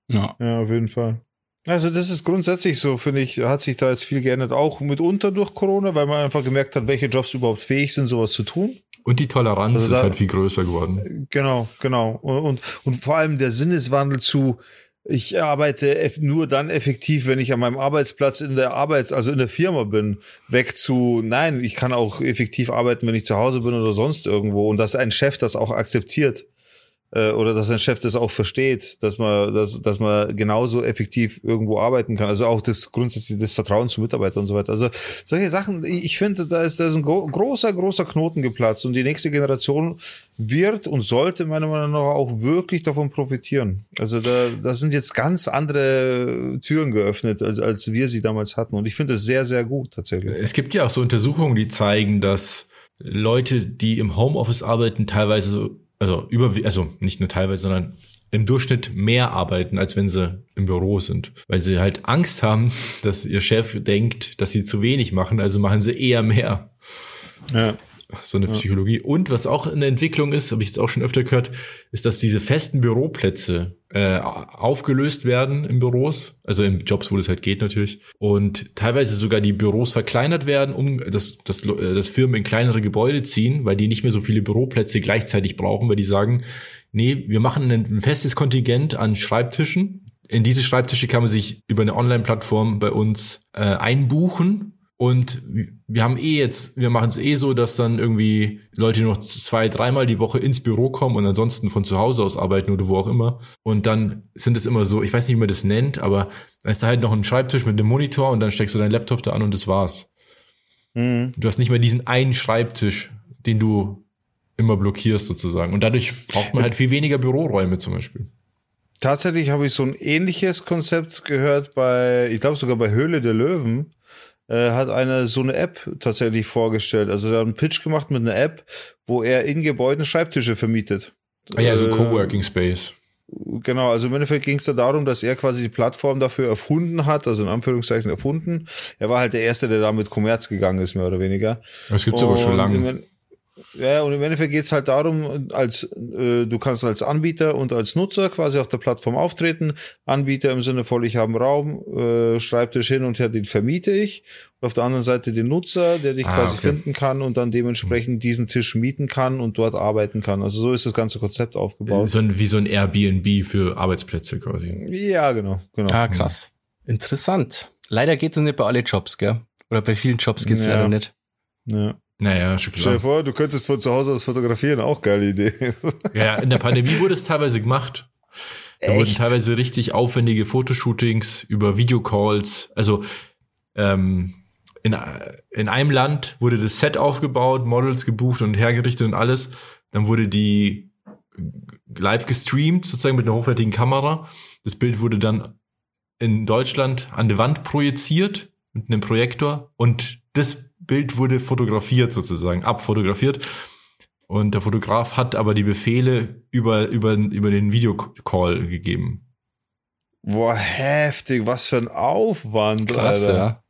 [SPEAKER 2] Ja.
[SPEAKER 3] ja, auf jeden Fall. Also das ist grundsätzlich so, finde ich, hat sich da jetzt viel geändert, auch mitunter durch Corona, weil man einfach gemerkt hat, welche Jobs überhaupt fähig sind, sowas zu tun.
[SPEAKER 1] Und die Toleranz
[SPEAKER 3] Also da-
[SPEAKER 1] ist halt viel größer geworden.
[SPEAKER 3] Genau, genau. Und, und, und vor allem der Sinneswandel zu, ich arbeite nur dann effektiv, wenn ich an meinem Arbeitsplatz in der Arbeits-, also in der Firma bin, weg zu, nein, ich kann auch effektiv arbeiten, wenn ich zu Hause bin oder sonst irgendwo. Und dass ein Chef das auch akzeptiert äh, oder dass ein Chef das auch versteht, dass man, dass, dass man genauso effektiv irgendwo arbeiten kann. Also auch das grundsätzlich das Vertrauen zu Mitarbeitern und so weiter. Also solche Sachen, ich finde, da ist, da ist ein gro großer, großer Knoten geplatzt und die nächste Generation wird und sollte meiner Meinung nach auch wirklich davon profitieren. Also da, da sind jetzt ganz andere Türen geöffnet, als, als wir sie damals hatten. Und ich finde es sehr, sehr gut tatsächlich.
[SPEAKER 1] Es gibt ja auch so Untersuchungen, die zeigen, dass Leute, die im Homeoffice arbeiten, teilweise, also über, also nicht nur teilweise, sondern im Durchschnitt mehr arbeiten, als wenn sie im Büro sind. Weil sie halt Angst haben, dass ihr Chef denkt, dass sie zu wenig machen, also machen sie eher mehr.
[SPEAKER 3] Ja.
[SPEAKER 1] So eine Psychologie. Und was auch in der Entwicklung ist, habe ich jetzt auch schon öfter gehört, ist, dass diese festen Büroplätze äh, aufgelöst werden in Büros, also in Jobs, wo das halt geht natürlich. Und teilweise sogar die Büros verkleinert werden, um dass, dass, dass Firmen in kleinere Gebäude ziehen, weil die nicht mehr so viele Büroplätze gleichzeitig brauchen, weil die sagen, nee, wir machen ein, ein festes Kontingent an Schreibtischen. In diese Schreibtische kann man sich über eine Online-Plattform bei uns äh, einbuchen und wir haben eh jetzt, wir machen es eh so, dass dann irgendwie Leute nur noch zwei, dreimal die Woche ins Büro kommen und ansonsten von zu Hause aus arbeiten oder wo auch immer. Und dann sind es immer so, ich weiß nicht, wie man das nennt, aber dann ist da halt noch ein Schreibtisch mit einem Monitor und dann steckst du deinen Laptop da an und das war's.
[SPEAKER 3] Mhm.
[SPEAKER 1] Du hast nicht mehr diesen einen Schreibtisch, den du immer blockierst sozusagen. Und dadurch braucht man halt viel weniger Büroräume zum Beispiel.
[SPEAKER 3] Tatsächlich habe ich so ein ähnliches Konzept gehört bei, ich glaube sogar bei Höhle der Löwen, äh, hat einer so eine App tatsächlich vorgestellt. Also hat einen Pitch gemacht mit einer App, wo er in Gebäuden Schreibtische vermietet.
[SPEAKER 1] Ah ja, so
[SPEAKER 3] Äh,
[SPEAKER 1] Coworking Space.
[SPEAKER 3] Genau, also im Endeffekt ging es da darum, dass er quasi die Plattform dafür erfunden hat, also in Anführungszeichen erfunden. Er war halt der Erste, der da mit Kommerz gegangen ist, mehr oder weniger.
[SPEAKER 1] Das gibt's aber schon
[SPEAKER 3] Und
[SPEAKER 1] lange.
[SPEAKER 3] Ja, und im Endeffekt geht's halt darum, als äh, du kannst als Anbieter und als Nutzer quasi auf der Plattform auftreten. Anbieter im Sinne voll, ich habe einen Raum, äh, Schreibtisch hin und her, den vermiete ich. Und auf der anderen Seite den Nutzer, der dich
[SPEAKER 1] Ah,
[SPEAKER 3] quasi
[SPEAKER 1] okay.
[SPEAKER 3] finden kann und dann dementsprechend diesen Tisch mieten kann und dort arbeiten kann. Also so ist das ganze Konzept aufgebaut.
[SPEAKER 1] So ein, wie so ein Airbnb für Arbeitsplätze quasi.
[SPEAKER 3] Ja, genau, genau.
[SPEAKER 2] Ah, krass. Interessant. Leider geht es nicht bei allen Jobs, gell? Oder bei vielen Jobs geht's
[SPEAKER 3] Ja.
[SPEAKER 2] leider nicht.
[SPEAKER 3] Ja.
[SPEAKER 1] Naja, schon
[SPEAKER 3] Stell dir
[SPEAKER 1] klar.
[SPEAKER 3] vor, du könntest von zu Hause aus fotografieren, auch geile Idee.
[SPEAKER 1] Ja, in der Pandemie wurde es teilweise gemacht. Da wurden
[SPEAKER 3] Echt?
[SPEAKER 1] teilweise richtig aufwendige Fotoshootings über Videocalls. Also ähm, in, in einem Land wurde das Set aufgebaut, Models gebucht und hergerichtet und alles. Dann wurde die live gestreamt, sozusagen mit einer hochwertigen Kamera. Das Bild wurde dann in Deutschland an die Wand projiziert mit einem Projektor und das Bild wurde fotografiert sozusagen, abfotografiert. Und der Fotograf hat aber die Befehle über, über, über den Videocall gegeben.
[SPEAKER 3] Boah, heftig, was für ein Aufwand,
[SPEAKER 2] Krass,
[SPEAKER 3] Alter.
[SPEAKER 2] ja.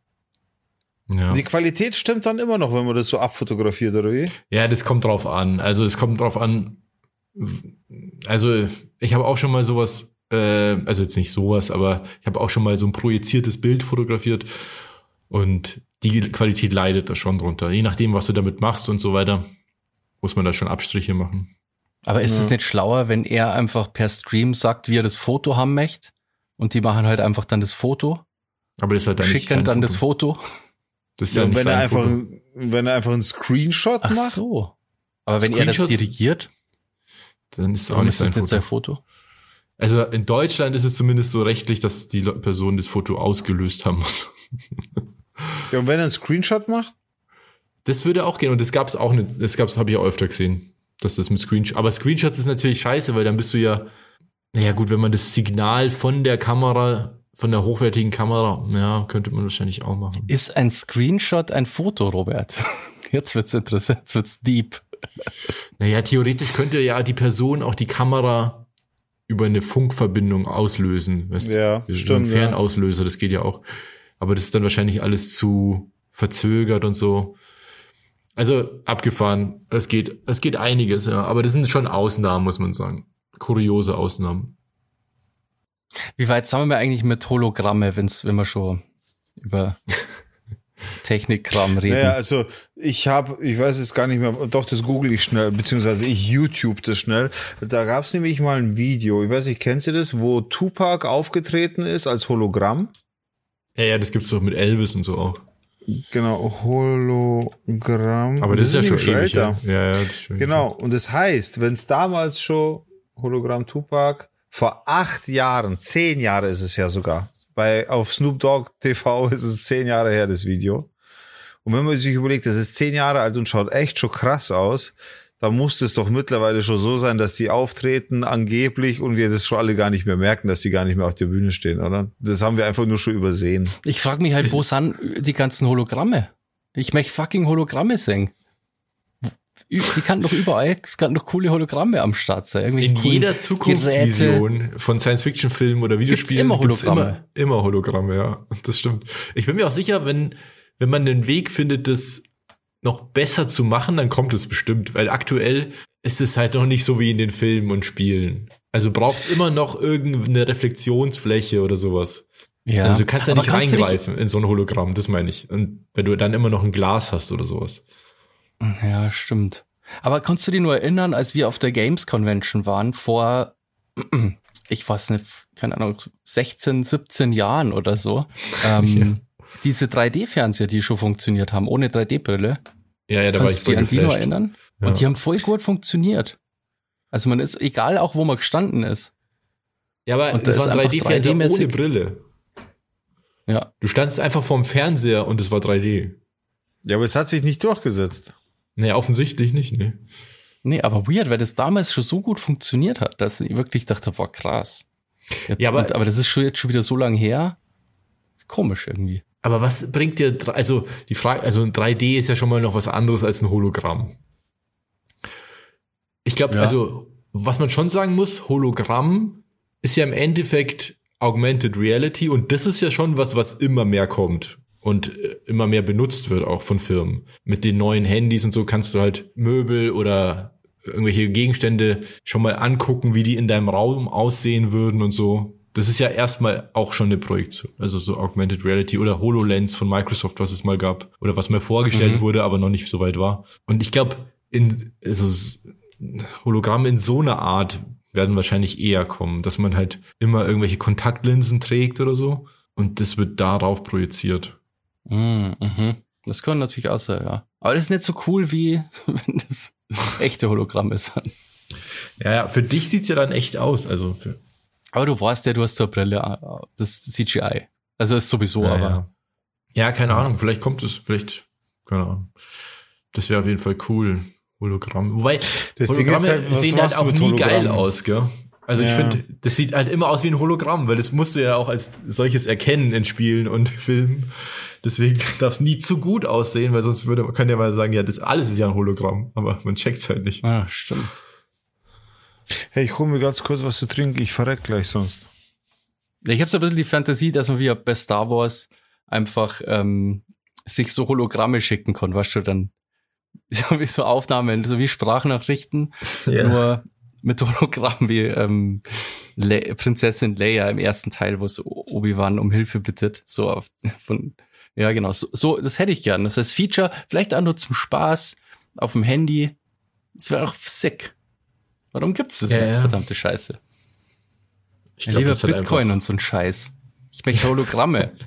[SPEAKER 1] Ja.
[SPEAKER 3] Die Qualität stimmt dann immer noch, wenn man das so abfotografiert, oder wie?
[SPEAKER 1] ja, das kommt drauf an. Also es kommt drauf an. Also ich habe auch schon mal sowas, äh, also jetzt nicht sowas, aber ich habe auch schon mal so ein projiziertes Bild fotografiert und die Qualität leidet da schon drunter. Je nachdem, was du damit machst und so weiter, muss man da schon Abstriche machen.
[SPEAKER 2] Aber ist es
[SPEAKER 3] Ja.
[SPEAKER 2] nicht schlauer, wenn er einfach per Stream sagt, wie er das Foto haben möchte? Und die machen halt einfach dann das Foto,
[SPEAKER 1] Aber das ist halt dann nicht
[SPEAKER 2] schicken
[SPEAKER 1] sein
[SPEAKER 2] dann das
[SPEAKER 1] Foto.
[SPEAKER 2] Foto.
[SPEAKER 1] Das ist
[SPEAKER 3] Ja,
[SPEAKER 1] ja,
[SPEAKER 3] und
[SPEAKER 1] nicht
[SPEAKER 3] wenn er einfach,
[SPEAKER 1] Foto.
[SPEAKER 3] wenn er einfach einen Screenshot
[SPEAKER 2] Ach
[SPEAKER 3] macht.
[SPEAKER 2] so. Aber wenn er das dirigiert,
[SPEAKER 1] Dann ist es auch nicht sein
[SPEAKER 2] nicht
[SPEAKER 1] Foto.
[SPEAKER 2] sein Foto.
[SPEAKER 1] Also in Deutschland ist es zumindest so rechtlich, dass die Person das Foto ausgelöst haben muss.
[SPEAKER 3] Ja, und wenn er einen Screenshot macht?
[SPEAKER 1] Das würde auch gehen und das gab es auch nicht. Das gab's, habe ich auch öfter gesehen, dass das mit Screenshots. Aber Screenshots ist natürlich scheiße, weil dann bist du ja, naja gut, wenn man das Signal von der Kamera von der hochwertigen Kamera, ja, könnte man wahrscheinlich auch machen.
[SPEAKER 2] Ist ein Screenshot ein Foto, Robert? Jetzt wird's interessant, jetzt wird's deep.
[SPEAKER 1] Naja, theoretisch könnte ja die Person auch die Kamera über eine Funkverbindung auslösen. Weißt,
[SPEAKER 3] Ja,
[SPEAKER 1] du,
[SPEAKER 3] stimmt,
[SPEAKER 1] Ein Fernauslöser, das geht ja auch. Aber das ist dann wahrscheinlich alles zu verzögert und so. Also abgefahren. Es geht, es geht einiges, ja. Aber das sind schon Ausnahmen, muss man sagen. Kuriose Ausnahmen.
[SPEAKER 2] Wie weit sind wir eigentlich mit Hologramme, wenn's, wenn wir schon über Technikkram reden?
[SPEAKER 3] Naja, also ich habe, ich weiß jetzt gar nicht mehr, doch, das google ich schnell, beziehungsweise ich YouTube das schnell. Da gab es nämlich mal ein Video, ich weiß nicht, kennst du das, wo Tupac aufgetreten ist als Hologramm?
[SPEAKER 1] Ja, ja, das gibt's doch mit Elvis und so auch.
[SPEAKER 3] Genau, Hologramm.
[SPEAKER 1] Aber das, ist ja schon ewig. Ja, ja, ja, das ist schon
[SPEAKER 3] Genau, und das heißt, wenn es damals schon Hologramm Tupac vor acht Jahren, zehn Jahre ist es ja sogar, bei auf Snoop Dogg TV ist es zehn Jahre her, das Video. Und wenn man sich überlegt, das ist zehn Jahre alt und schaut echt schon krass aus, dann muss es doch mittlerweile schon so sein, dass die auftreten angeblich und wir das schon alle gar nicht mehr merken, dass die gar nicht mehr auf der Bühne stehen, oder? Das haben wir einfach nur schon übersehen.
[SPEAKER 2] Ich frage mich halt, wo sind die ganzen Hologramme? Ich möchte fucking Hologramme sehen. Die kann doch überall, es kann doch coole Hologramme am Start sein.
[SPEAKER 1] In jeder Zukunftsvision von Science-Fiction-Filmen oder Videospielen
[SPEAKER 2] immer
[SPEAKER 1] gibt's
[SPEAKER 2] Hologramme.
[SPEAKER 1] Immer, immer Hologramme, ja. Das stimmt. Ich bin mir auch sicher, wenn, wenn man einen Weg findet, das noch besser zu machen, dann kommt es bestimmt. Weil aktuell ist es halt noch nicht so wie in den Filmen und Spielen. Also du brauchst immer noch irgendeine Reflexionsfläche oder sowas.
[SPEAKER 2] Ja.
[SPEAKER 1] Also du kannst ja nicht
[SPEAKER 2] kannst
[SPEAKER 1] reingreifen in so ein Hologramm, das meine ich. Und wenn du dann immer noch ein Glas hast oder sowas.
[SPEAKER 2] Ja, stimmt. Aber kannst du dich nur erinnern, als wir auf der Games Convention waren, vor, ich weiß nicht, keine Ahnung, 16, 17 Jahren oder so, ähm, diese 3D-Fernseher, die schon funktioniert haben, ohne 3D-Brille.
[SPEAKER 1] Ja, ja, da
[SPEAKER 2] Kannst
[SPEAKER 1] war
[SPEAKER 2] dich
[SPEAKER 1] ich voll geflasht.
[SPEAKER 2] erinnern?
[SPEAKER 1] Ja.
[SPEAKER 2] Und die haben voll gut funktioniert. Also man ist, egal auch wo man gestanden ist.
[SPEAKER 1] Ja, aber
[SPEAKER 2] Und
[SPEAKER 1] das
[SPEAKER 2] das
[SPEAKER 1] war ein
[SPEAKER 2] ist einfach
[SPEAKER 1] 3D-Fernseher ohne
[SPEAKER 2] 3D-mäßig.
[SPEAKER 1] Brille.
[SPEAKER 2] Ja.
[SPEAKER 1] Du standst einfach vorm Fernseher und es war 3D.
[SPEAKER 3] Ja, aber es hat sich nicht durchgesetzt.
[SPEAKER 1] Nee, offensichtlich nicht, ne.
[SPEAKER 2] Nee, aber weird, weil das damals schon so gut funktioniert hat, dass ich wirklich dachte, boah, krass. Jetzt,
[SPEAKER 1] Ja, aber-
[SPEAKER 2] und, aber das ist schon jetzt schon wieder so lang her. Komisch irgendwie.
[SPEAKER 1] Aber was bringt dir, also die Frage, also ein 3D ist ja schon mal noch was anderes als ein Hologramm. Ich glaube,
[SPEAKER 2] Ja.
[SPEAKER 1] also was man schon sagen muss, Hologramm ist ja im Endeffekt Augmented Reality und das ist ja schon was, was immer mehr kommt und äh, immer mehr benutzt wird auch von Firmen. Mit den neuen Handys und so kannst du halt Möbel oder irgendwelche Gegenstände schon mal angucken, wie die in deinem Raum aussehen würden und so. Das ist ja erstmal auch schon eine Projektion. Also so Augmented Reality oder HoloLens von Microsoft, was es mal gab. Oder was mal vorgestellt
[SPEAKER 2] Mhm.
[SPEAKER 1] wurde, aber noch nicht so weit war. Und ich glaube, in, also Hologramme in so einer Art werden wahrscheinlich eher kommen, dass man halt immer irgendwelche Kontaktlinsen trägt oder so. Und das wird darauf projiziert.
[SPEAKER 2] Mm, mhm. Das kann natürlich auch sein, ja. Aber das ist nicht so cool, wie wenn das echte Hologramme sind.
[SPEAKER 1] Ja, ja, für dich sieht's ja dann echt aus. Also für,
[SPEAKER 2] Aber du weißt ja, du hast so eine Brille, äh, das ist CGI. Also ist sowieso,
[SPEAKER 1] ja,
[SPEAKER 2] aber.
[SPEAKER 1] ja. ja, keine Ahnung, vielleicht kommt es, vielleicht, keine Ahnung. Das wäre auf jeden Fall cool. Hologramm. Wobei,
[SPEAKER 3] Das
[SPEAKER 1] Hologramme
[SPEAKER 3] ist halt,
[SPEAKER 1] sehen halt auch nie geil aus, gell? Also ich finde, das sieht halt immer aus wie ein Hologramm, weil das musst du ja auch als solches erkennen in Spielen und Filmen. Deswegen darf es nie zu gut aussehen, weil sonst würde man kann ja mal sagen, ja, das alles ist ja ein Hologramm, aber man checkt's halt nicht.
[SPEAKER 2] Ah, stimmt.
[SPEAKER 3] Hey, ich hole mir ganz kurz was zu trinken, ich verreck gleich sonst.
[SPEAKER 2] Ich habe so ein bisschen die Fantasie, dass man wie bei Star Wars einfach ähm, sich so Hologramme schicken kann, weißt du, dann so wie so Aufnahmen, so wie Sprachnachrichten,
[SPEAKER 1] Ja.
[SPEAKER 2] nur mit Hologramm wie ähm, Le Prinzessin Leia im ersten Teil, wo so Obi-Wan um Hilfe bittet, so auf, von ja genau, so, so das hätte ich gern. Das heißt Feature, vielleicht auch nur zum Spaß auf dem Handy. Das wäre auch sick. Warum gibt's das
[SPEAKER 1] Ja,
[SPEAKER 2] nicht?
[SPEAKER 1] ja.
[SPEAKER 2] Verdammte Scheiße.
[SPEAKER 1] Ich glaub,
[SPEAKER 2] lieber Bitcoin
[SPEAKER 1] einfach-
[SPEAKER 2] und so ein Scheiß. Ich möchte Hologramme.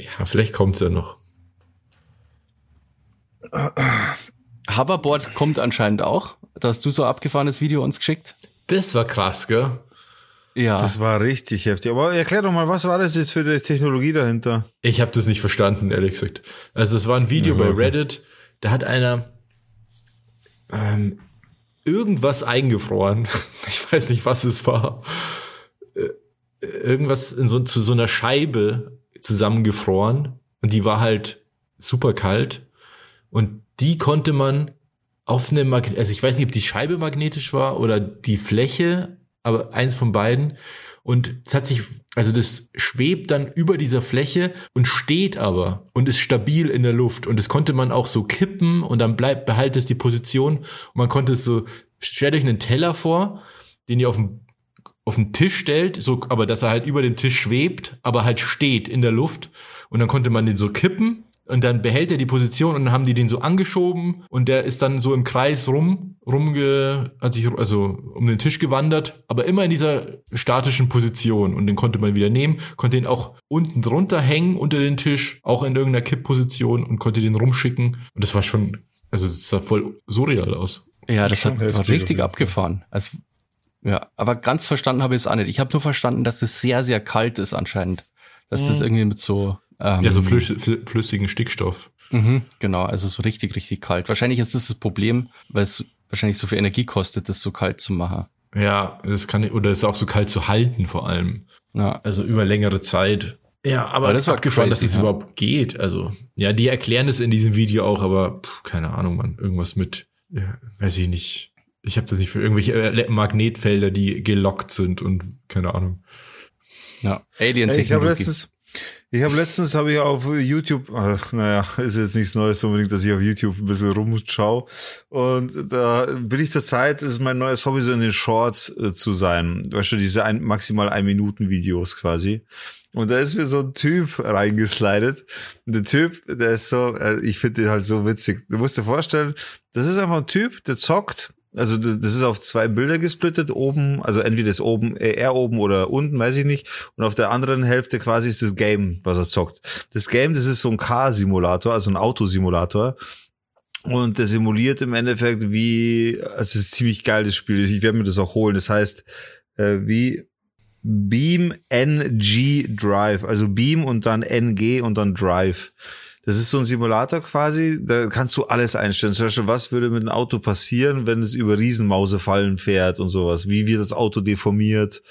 [SPEAKER 1] Ja, vielleicht kommt's ja noch.
[SPEAKER 2] Hoverboard kommt anscheinend auch. Da hast du so abgefahrenes Video uns geschickt.
[SPEAKER 1] Das war krass, gell?
[SPEAKER 2] Ja.
[SPEAKER 3] Das war richtig heftig. Aber erklär doch mal, was war das jetzt für die Technologie dahinter?
[SPEAKER 1] Ich habe das nicht verstanden, ehrlich gesagt. Also es war ein Video
[SPEAKER 3] Ja,
[SPEAKER 1] bei
[SPEAKER 3] okay.
[SPEAKER 1] Da hat einer ähm, irgendwas eingefroren. Ich weiß nicht, was es war. Äh, Irgendwas in so, zu so einer Scheibe zusammengefroren. Und die war halt super kalt. Und die konnte man auf eine Mag also ich weiß nicht, ob die Scheibe magnetisch war oder die Fläche, aber eins von beiden. Und es hat sich, also das schwebt dann über dieser Fläche und steht aber und ist stabil in der Luft. Und das konnte man auch so kippen und dann bleibt, behält es die Position. Und man konnte es so, stellt euch einen Teller vor, den ihr auf dem auf den Tisch stellt, so, aber dass er halt über dem Tisch schwebt, aber halt steht in der Luft. Und dann konnte man den so kippen und dann behält er die Position und dann haben die den so angeschoben und der ist dann so im Kreis rum, rumge, hat sich also um den Tisch gewandert, aber immer in dieser statischen Position und den konnte man wieder nehmen, konnte den auch unten drunter hängen unter den Tisch, auch in irgendeiner Kippposition und konnte den rumschicken und das war schon, also es sah voll surreal aus.
[SPEAKER 2] Ja, das hat, war richtig abgefahren. Also, ja, aber ganz verstanden habe ich es auch nicht. Ich habe nur verstanden, dass es sehr, sehr kalt ist anscheinend. Dass das irgendwie mit so ähm,
[SPEAKER 1] Ja, so flüss, flü- flüssigen Stickstoff.
[SPEAKER 2] Mhm, genau, also so richtig, richtig kalt. Wahrscheinlich ist das das Problem, weil es wahrscheinlich so viel Energie kostet, das so kalt zu machen.
[SPEAKER 1] Ja, das kann, oder ist auch so kalt zu halten vor allem.
[SPEAKER 2] Ja,
[SPEAKER 1] Also über längere Zeit. Ja, aber,
[SPEAKER 2] Aber das war
[SPEAKER 1] war abgefahren, dass
[SPEAKER 2] crazy,
[SPEAKER 1] das
[SPEAKER 2] ja.
[SPEAKER 1] überhaupt geht. Also, ja, die erklären es in diesem Video auch, aber pff, keine Ahnung, man. Irgendwas mit, ja, weiß ich nicht. Ich habe das nicht für irgendwelche äh, Magnetfelder, die gelockt sind und keine Ahnung.
[SPEAKER 2] ja.
[SPEAKER 3] Ich
[SPEAKER 2] Alien-Technologie.
[SPEAKER 3] letztens, ich habe letztens habe ich auf YouTube, äh, naja, ist jetzt nichts Neues unbedingt, dass ich auf YouTube ein bisschen rumschau. Und da bin ich zur Zeit, ist mein neues Hobby, so in den Shorts äh, zu sein. Weißt du, diese ein, maximal ein Minuten Videos quasi. Und da ist mir so ein Typ reingeslidet. Und der Typ, der ist so, äh, ich finde den halt so witzig. Du musst dir vorstellen, das ist einfach ein Typ, der zockt. Also das ist auf zwei Bilder gesplittet, oben, also entweder ist oben, äh, er oben oder unten, weiß ich nicht. Und auf der anderen Hälfte quasi ist das Game, was er zockt. Das Game, das ist so ein Car-Simulator, also ein Autosimulator. Und der simuliert im Endeffekt wie, also es ist ziemlich geiles Spiel. Ich werde mir das auch holen. Das heißt, äh, wie Beam NG Drive, also Beam und dann NG und dann Drive. Das ist so ein Simulator quasi, da kannst du alles einstellen. Zum Beispiel, was würde mit dem Auto passieren, wenn es über Riesenmausefallen fährt und sowas? Wie wird das Auto deformiert?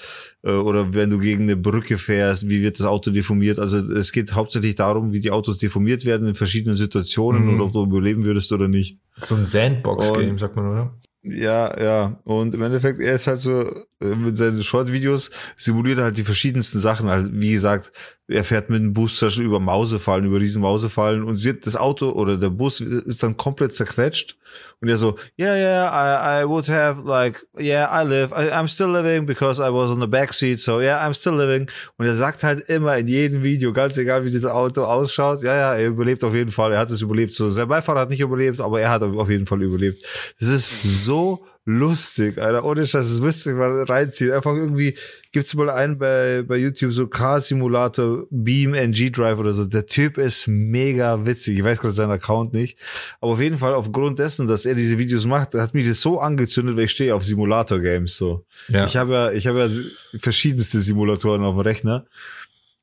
[SPEAKER 3] Äh, Oder wenn du gegen eine Brücke fährst, wie wird das Auto deformiert? Also es geht hauptsächlich darum, wie die Autos deformiert werden in verschiedenen Situationen
[SPEAKER 1] Mhm.
[SPEAKER 3] und ob du überleben würdest oder nicht.
[SPEAKER 1] So ein Sandbox-Game, sagt man, oder?
[SPEAKER 3] Ja, ja. Und im Endeffekt, er ist halt so, äh, mit seinen Short-Videos simuliert er halt die verschiedensten Sachen. Also, wie gesagt, er fährt mit dem Bus über Mausefallen, über riesen Mausefallen und wird das Auto oder der Bus ist dann komplett zerquetscht. Und er so, yeah, yeah, I, I would have like, yeah, I live, I, I'm still living because I was on the back seat, so yeah, I'm still living. Und er sagt halt immer in jedem Video, ganz egal wie das Auto ausschaut, ja, ja, er überlebt auf jeden Fall, er hat es überlebt. So, sein Beifahrer hat nicht überlebt, aber er hat auf jeden Fall überlebt. Das ist so lustig, Alter. Ohne Scheiß, das müsst ihr mal reinziehen. Einfach irgendwie, gibt's mal einen bei, bei YouTube, so Car Simulator Beam NG Drive oder so. Der Typ ist mega witzig. Ich weiß gerade seinen Account nicht. Aber auf jeden Fall, aufgrund dessen, dass er diese Videos macht, hat mich das so angezündet, weil ich stehe auf Simulator-Games, so.
[SPEAKER 1] Ja.
[SPEAKER 3] Ich habe ja, ich habe ja verschiedenste Simulatoren auf dem Rechner.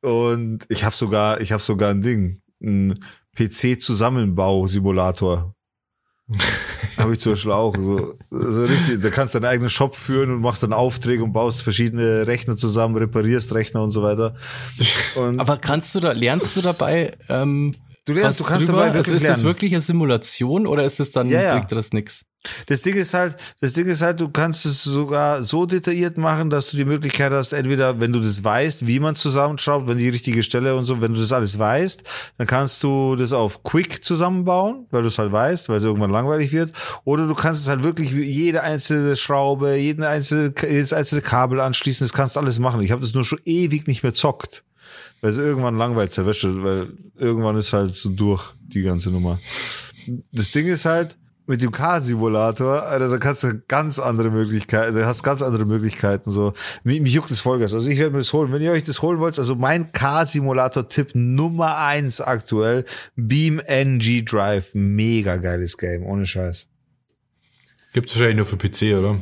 [SPEAKER 3] Und ich habe sogar, ich habe sogar ein Ding, ein PC-Zusammenbau-Simulator. habe ich zum Beispiel auch. So, so richtig, da kannst du deinen eigenen Shop führen und machst dann Aufträge und baust verschiedene Rechner zusammen, reparierst Rechner und so weiter. Und
[SPEAKER 2] Aber kannst du da, lernst du dabei, ähm,
[SPEAKER 3] du lernst, du kannst
[SPEAKER 2] drüber?
[SPEAKER 3] dabei wirklich
[SPEAKER 2] also ist das
[SPEAKER 3] lernen.
[SPEAKER 2] wirklich eine Simulation oder ist es dann,
[SPEAKER 3] Ja, ja.
[SPEAKER 2] bringt das nix?
[SPEAKER 3] Das Ding ist halt, das Ding ist halt, du kannst es sogar so detailliert machen, dass du die Möglichkeit hast, entweder, wenn du das weißt, wie man zusammenschraubt, wenn die richtige Stelle und so, wenn du das alles weißt, dann kannst du das auf Quick zusammenbauen, weil du es halt weißt, weil es irgendwann langweilig wird. Oder du kannst es halt wirklich wie jede einzelne Schraube, jeden einzelne, jedes einzelne Kabel anschließen, das kannst du alles machen. Ich habe das nur schon ewig nicht mehr zockt. Weil es irgendwann langweilt zerwäscht, weil irgendwann ist halt so durch die ganze Nummer. Das Ding ist halt, mit dem Car-Simulator, Alter, da kannst du ganz andere Möglichkeiten, da hast ganz andere Möglichkeiten, so. Mich, mich juckt das Vollgas. Also ich werde mir das holen. Wenn ihr euch das holen wollt, also mein Car-Simulator-Tipp Nummer eins aktuell, Beam NG Drive. Mega geiles Game, ohne Scheiß.
[SPEAKER 1] Gibt's wahrscheinlich nur für PC, oder?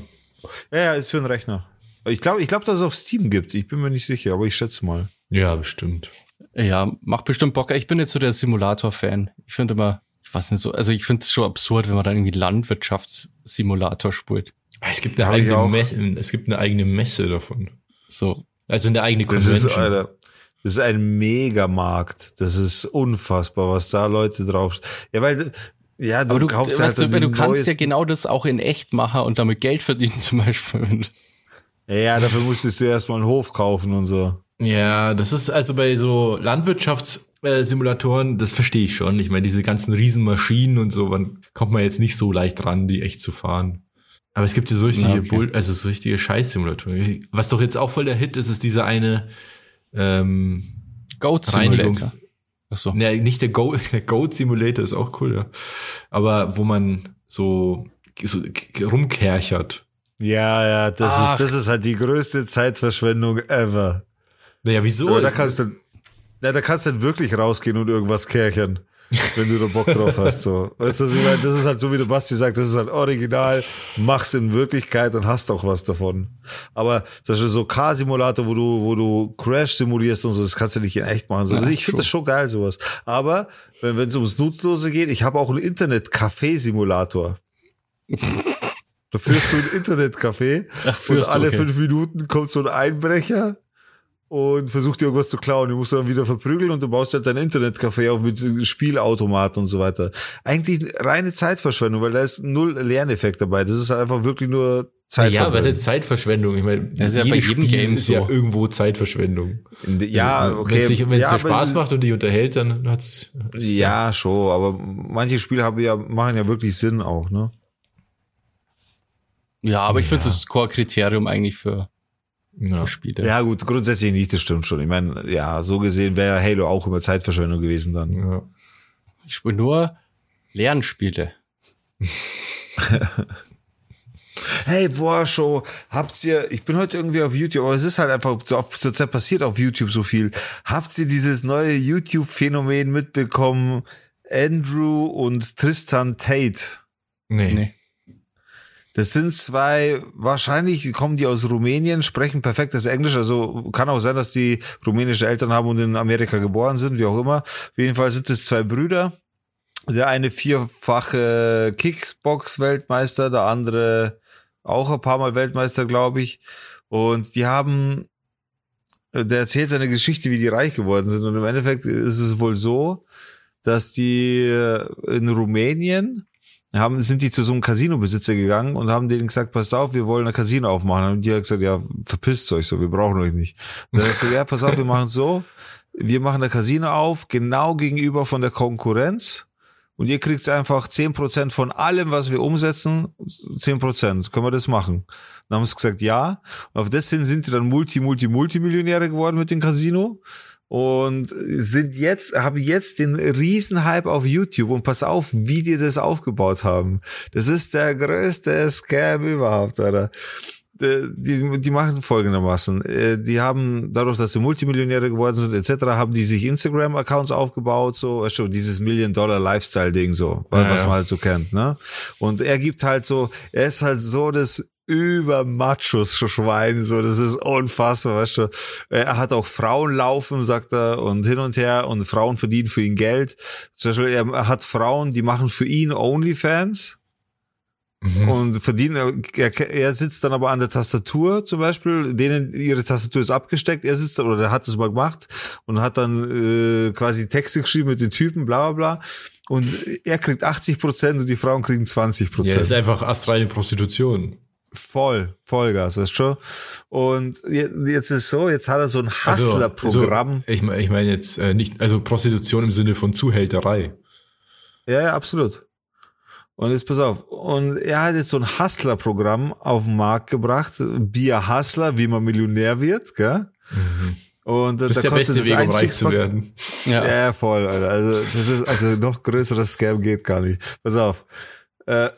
[SPEAKER 3] Ja, ja, ist für einen Rechner. Ich glaube, ich glaube, dass es auf Steam gibt. Ich bin mir nicht sicher, aber ich schätze mal.
[SPEAKER 1] Ja, bestimmt.
[SPEAKER 2] Ja, macht bestimmt Bock. Ich bin jetzt so der Simulator-Fan. Ich finde immer, ich was nicht so, also ich finde es schon absurd, wenn man dann irgendwie Landwirtschaftssimulator spielt.
[SPEAKER 1] Es gibt eine eigene
[SPEAKER 3] auch.
[SPEAKER 1] Messe, es gibt eine eigene Messe davon.
[SPEAKER 2] So,
[SPEAKER 1] Also eine eigene
[SPEAKER 3] Das
[SPEAKER 1] Convention.
[SPEAKER 3] ist, Alter, das ist ein Megamarkt. Das ist unfassbar, was da Leute drauf. Ja, weil, ja, du,
[SPEAKER 2] aber du,
[SPEAKER 3] kaufst halt
[SPEAKER 2] du, du kannst ja genau das auch in echt machen und damit Geld verdienen zum Beispiel.
[SPEAKER 3] Ja, ja, dafür musstest du erstmal einen Hof kaufen und so.
[SPEAKER 1] Ja, das ist also bei so Landwirtschaftssimulatoren, das verstehe ich schon. Ich meine, diese ganzen Riesenmaschinen und so, man kommt man jetzt nicht so leicht ran, die echt zu fahren. Aber es gibt ja so richtige,
[SPEAKER 2] okay.
[SPEAKER 1] Bull, also so richtige Scheiß-Simulatoren. Was doch jetzt auch voll der Hit ist, ist dieser eine, ähm,
[SPEAKER 2] Goat
[SPEAKER 1] Reinigung.
[SPEAKER 2] Simulator. Achso.
[SPEAKER 1] ne, nicht der, Go der Goat Simulator ist auch cool, ja. Aber wo man so, so rumkerchert.
[SPEAKER 3] Ja, ja, das
[SPEAKER 2] Ach.
[SPEAKER 3] ist, das ist halt die größte Zeitverschwendung ever.
[SPEAKER 1] Naja, wieso?
[SPEAKER 3] Aber da kannst du, na, da kannst du dann wirklich rausgehen und irgendwas kärchern, wenn du da Bock drauf hast, so. Weißt du, meine? das ist halt so, wie der Basti sagt, das ist halt original, mach's in Wirklichkeit und hast auch was davon. Aber zum Beispiel so Car-Simulator, wo du, wo du Crash simulierst und so, das kannst du nicht in echt machen. So.
[SPEAKER 2] Ja,
[SPEAKER 3] ich finde das schon geil, sowas. Aber, wenn es ums Nutzlose geht, ich habe auch einen Internet-Café-Simulator. Da führst du ein Internetcafé
[SPEAKER 2] Ach,
[SPEAKER 3] und alle
[SPEAKER 2] okay.
[SPEAKER 3] fünf Minuten kommt so ein Einbrecher und versucht dir irgendwas zu klauen. Die musst du dann wieder verprügeln und du baust halt dein Internetcafé auf mit Spielautomaten und so weiter. Eigentlich reine Zeitverschwendung, weil da ist null Lerneffekt dabei. Das ist halt einfach wirklich nur
[SPEAKER 1] ja,
[SPEAKER 3] Zeitverschwendung.
[SPEAKER 1] was ist Zeitverschwendung? Ich meine,
[SPEAKER 2] Das ist ja bei jedem
[SPEAKER 1] Spiel
[SPEAKER 2] Game
[SPEAKER 1] ist ja
[SPEAKER 2] so.
[SPEAKER 1] irgendwo Zeitverschwendung.
[SPEAKER 3] ja, okay.
[SPEAKER 1] Wenn es
[SPEAKER 3] ja,
[SPEAKER 1] dir
[SPEAKER 3] aber
[SPEAKER 1] Spaß
[SPEAKER 3] es-
[SPEAKER 1] macht und dich unterhält, dann hat's.
[SPEAKER 3] Ja, schon, aber manche Spiele haben ja, machen ja wirklich Sinn auch, ne?
[SPEAKER 2] Ja, aber ich finde
[SPEAKER 1] Ja.
[SPEAKER 2] das ist Core-Kriterium eigentlich für,
[SPEAKER 1] Ja.
[SPEAKER 2] Spiele.
[SPEAKER 3] Ja, gut, grundsätzlich nicht, das stimmt schon. Ich meine, ja, so gesehen wäre Halo auch immer Zeitverschwendung gewesen dann.
[SPEAKER 1] Ja.
[SPEAKER 2] Ich spiele nur Lernspiele.
[SPEAKER 3] Hey, Warshow, habt ihr, ich bin heute irgendwie auf YouTube, aber es ist halt einfach, so auf, zurzeit passiert auf YouTube so viel. Habt ihr dieses neue YouTube-Phänomen mitbekommen? Andrew und Tristan Tate.
[SPEAKER 1] Nee.
[SPEAKER 2] Nee.
[SPEAKER 3] Das sind zwei, wahrscheinlich kommen die aus Rumänien, sprechen perfektes Englisch, also kann auch sein, dass die rumänische Eltern haben und in Amerika geboren sind, wie auch immer. Auf jeden Fall sind es zwei Brüder. Der eine vierfache Kickbox-Weltmeister, der andere auch ein paar Mal Weltmeister, glaube ich. Und die haben, der erzählt seine Geschichte, wie die reich geworden sind. Und im Endeffekt ist es wohl so, dass die in Rumänien haben, sind die zu so einem Casino-Besitzer gegangen und haben denen gesagt, passt auf, wir wollen ein Casino aufmachen. Und die hat gesagt, ja, verpisst euch so, wir brauchen euch nicht. Und dann hat gesagt, ja, pass auf, wir machen so, wir machen ein Casino auf, genau gegenüber von der Konkurrenz. Und ihr kriegt einfach 10% von allem, was wir umsetzen, 10%. Können wir das machen? Dann haben sie gesagt, ja. Und auf das hin sind sie dann Multi, Multi, Multimillionäre geworden mit dem Casino und sind jetzt, haben jetzt den Riesenhype auf YouTube und pass auf, wie die das aufgebaut haben. Das ist der größte Scam überhaupt, Alter. Äh, Die, die machen folgendermaßen. Äh, Die haben, dadurch, dass sie Multimillionäre geworden sind, etc., haben die sich Instagram-Accounts aufgebaut, so, du, dieses Million-Dollar-Lifestyle-Ding, so, was
[SPEAKER 1] Ja,
[SPEAKER 3] was
[SPEAKER 1] ja.
[SPEAKER 3] man halt so kennt, ne? Und er gibt halt so, er ist halt so das über Machos Schwein, so, das ist unfassbar, weißt du. Er hat auch Frauen laufen, sagt er, und hin und her, und Frauen verdienen für ihn Geld. Zum Beispiel, er hat Frauen, die machen für ihn Onlyfans
[SPEAKER 1] Mhm.
[SPEAKER 3] und verdienen, er, er sitzt dann aber an der Tastatur zum Beispiel, denen ihre Tastatur ist abgesteckt, er sitzt oder er hat es mal gemacht und hat dann äh, quasi Texte geschrieben mit den Typen, bla bla bla. Und er kriegt 80 Prozent und die Frauen kriegen 20
[SPEAKER 1] Ja,
[SPEAKER 3] Prozent.
[SPEAKER 1] das ist einfach astrale Prostitution.
[SPEAKER 3] Voll, Vollgas, weißt du? Und je- jetzt ist so, jetzt hat er so ein
[SPEAKER 1] Also,
[SPEAKER 3] Hustler-Programm.
[SPEAKER 1] so, ich meine ich mein jetzt äh, nicht, also Prostitution im Sinne von Zuhälterei.
[SPEAKER 3] Ja, ja, absolut. Und jetzt pass auf. Und er hat jetzt so ein Hustler-Programm auf den Markt gebracht. Bier Hustler, wie man Millionär wird, gell? Und äh,
[SPEAKER 1] Das ist der beste Weg, um reich zu werden.
[SPEAKER 2] Ja.
[SPEAKER 3] Ja, voll, Alter. Also, das ist, also noch größerer Scam geht gar nicht. Pass auf. Äh,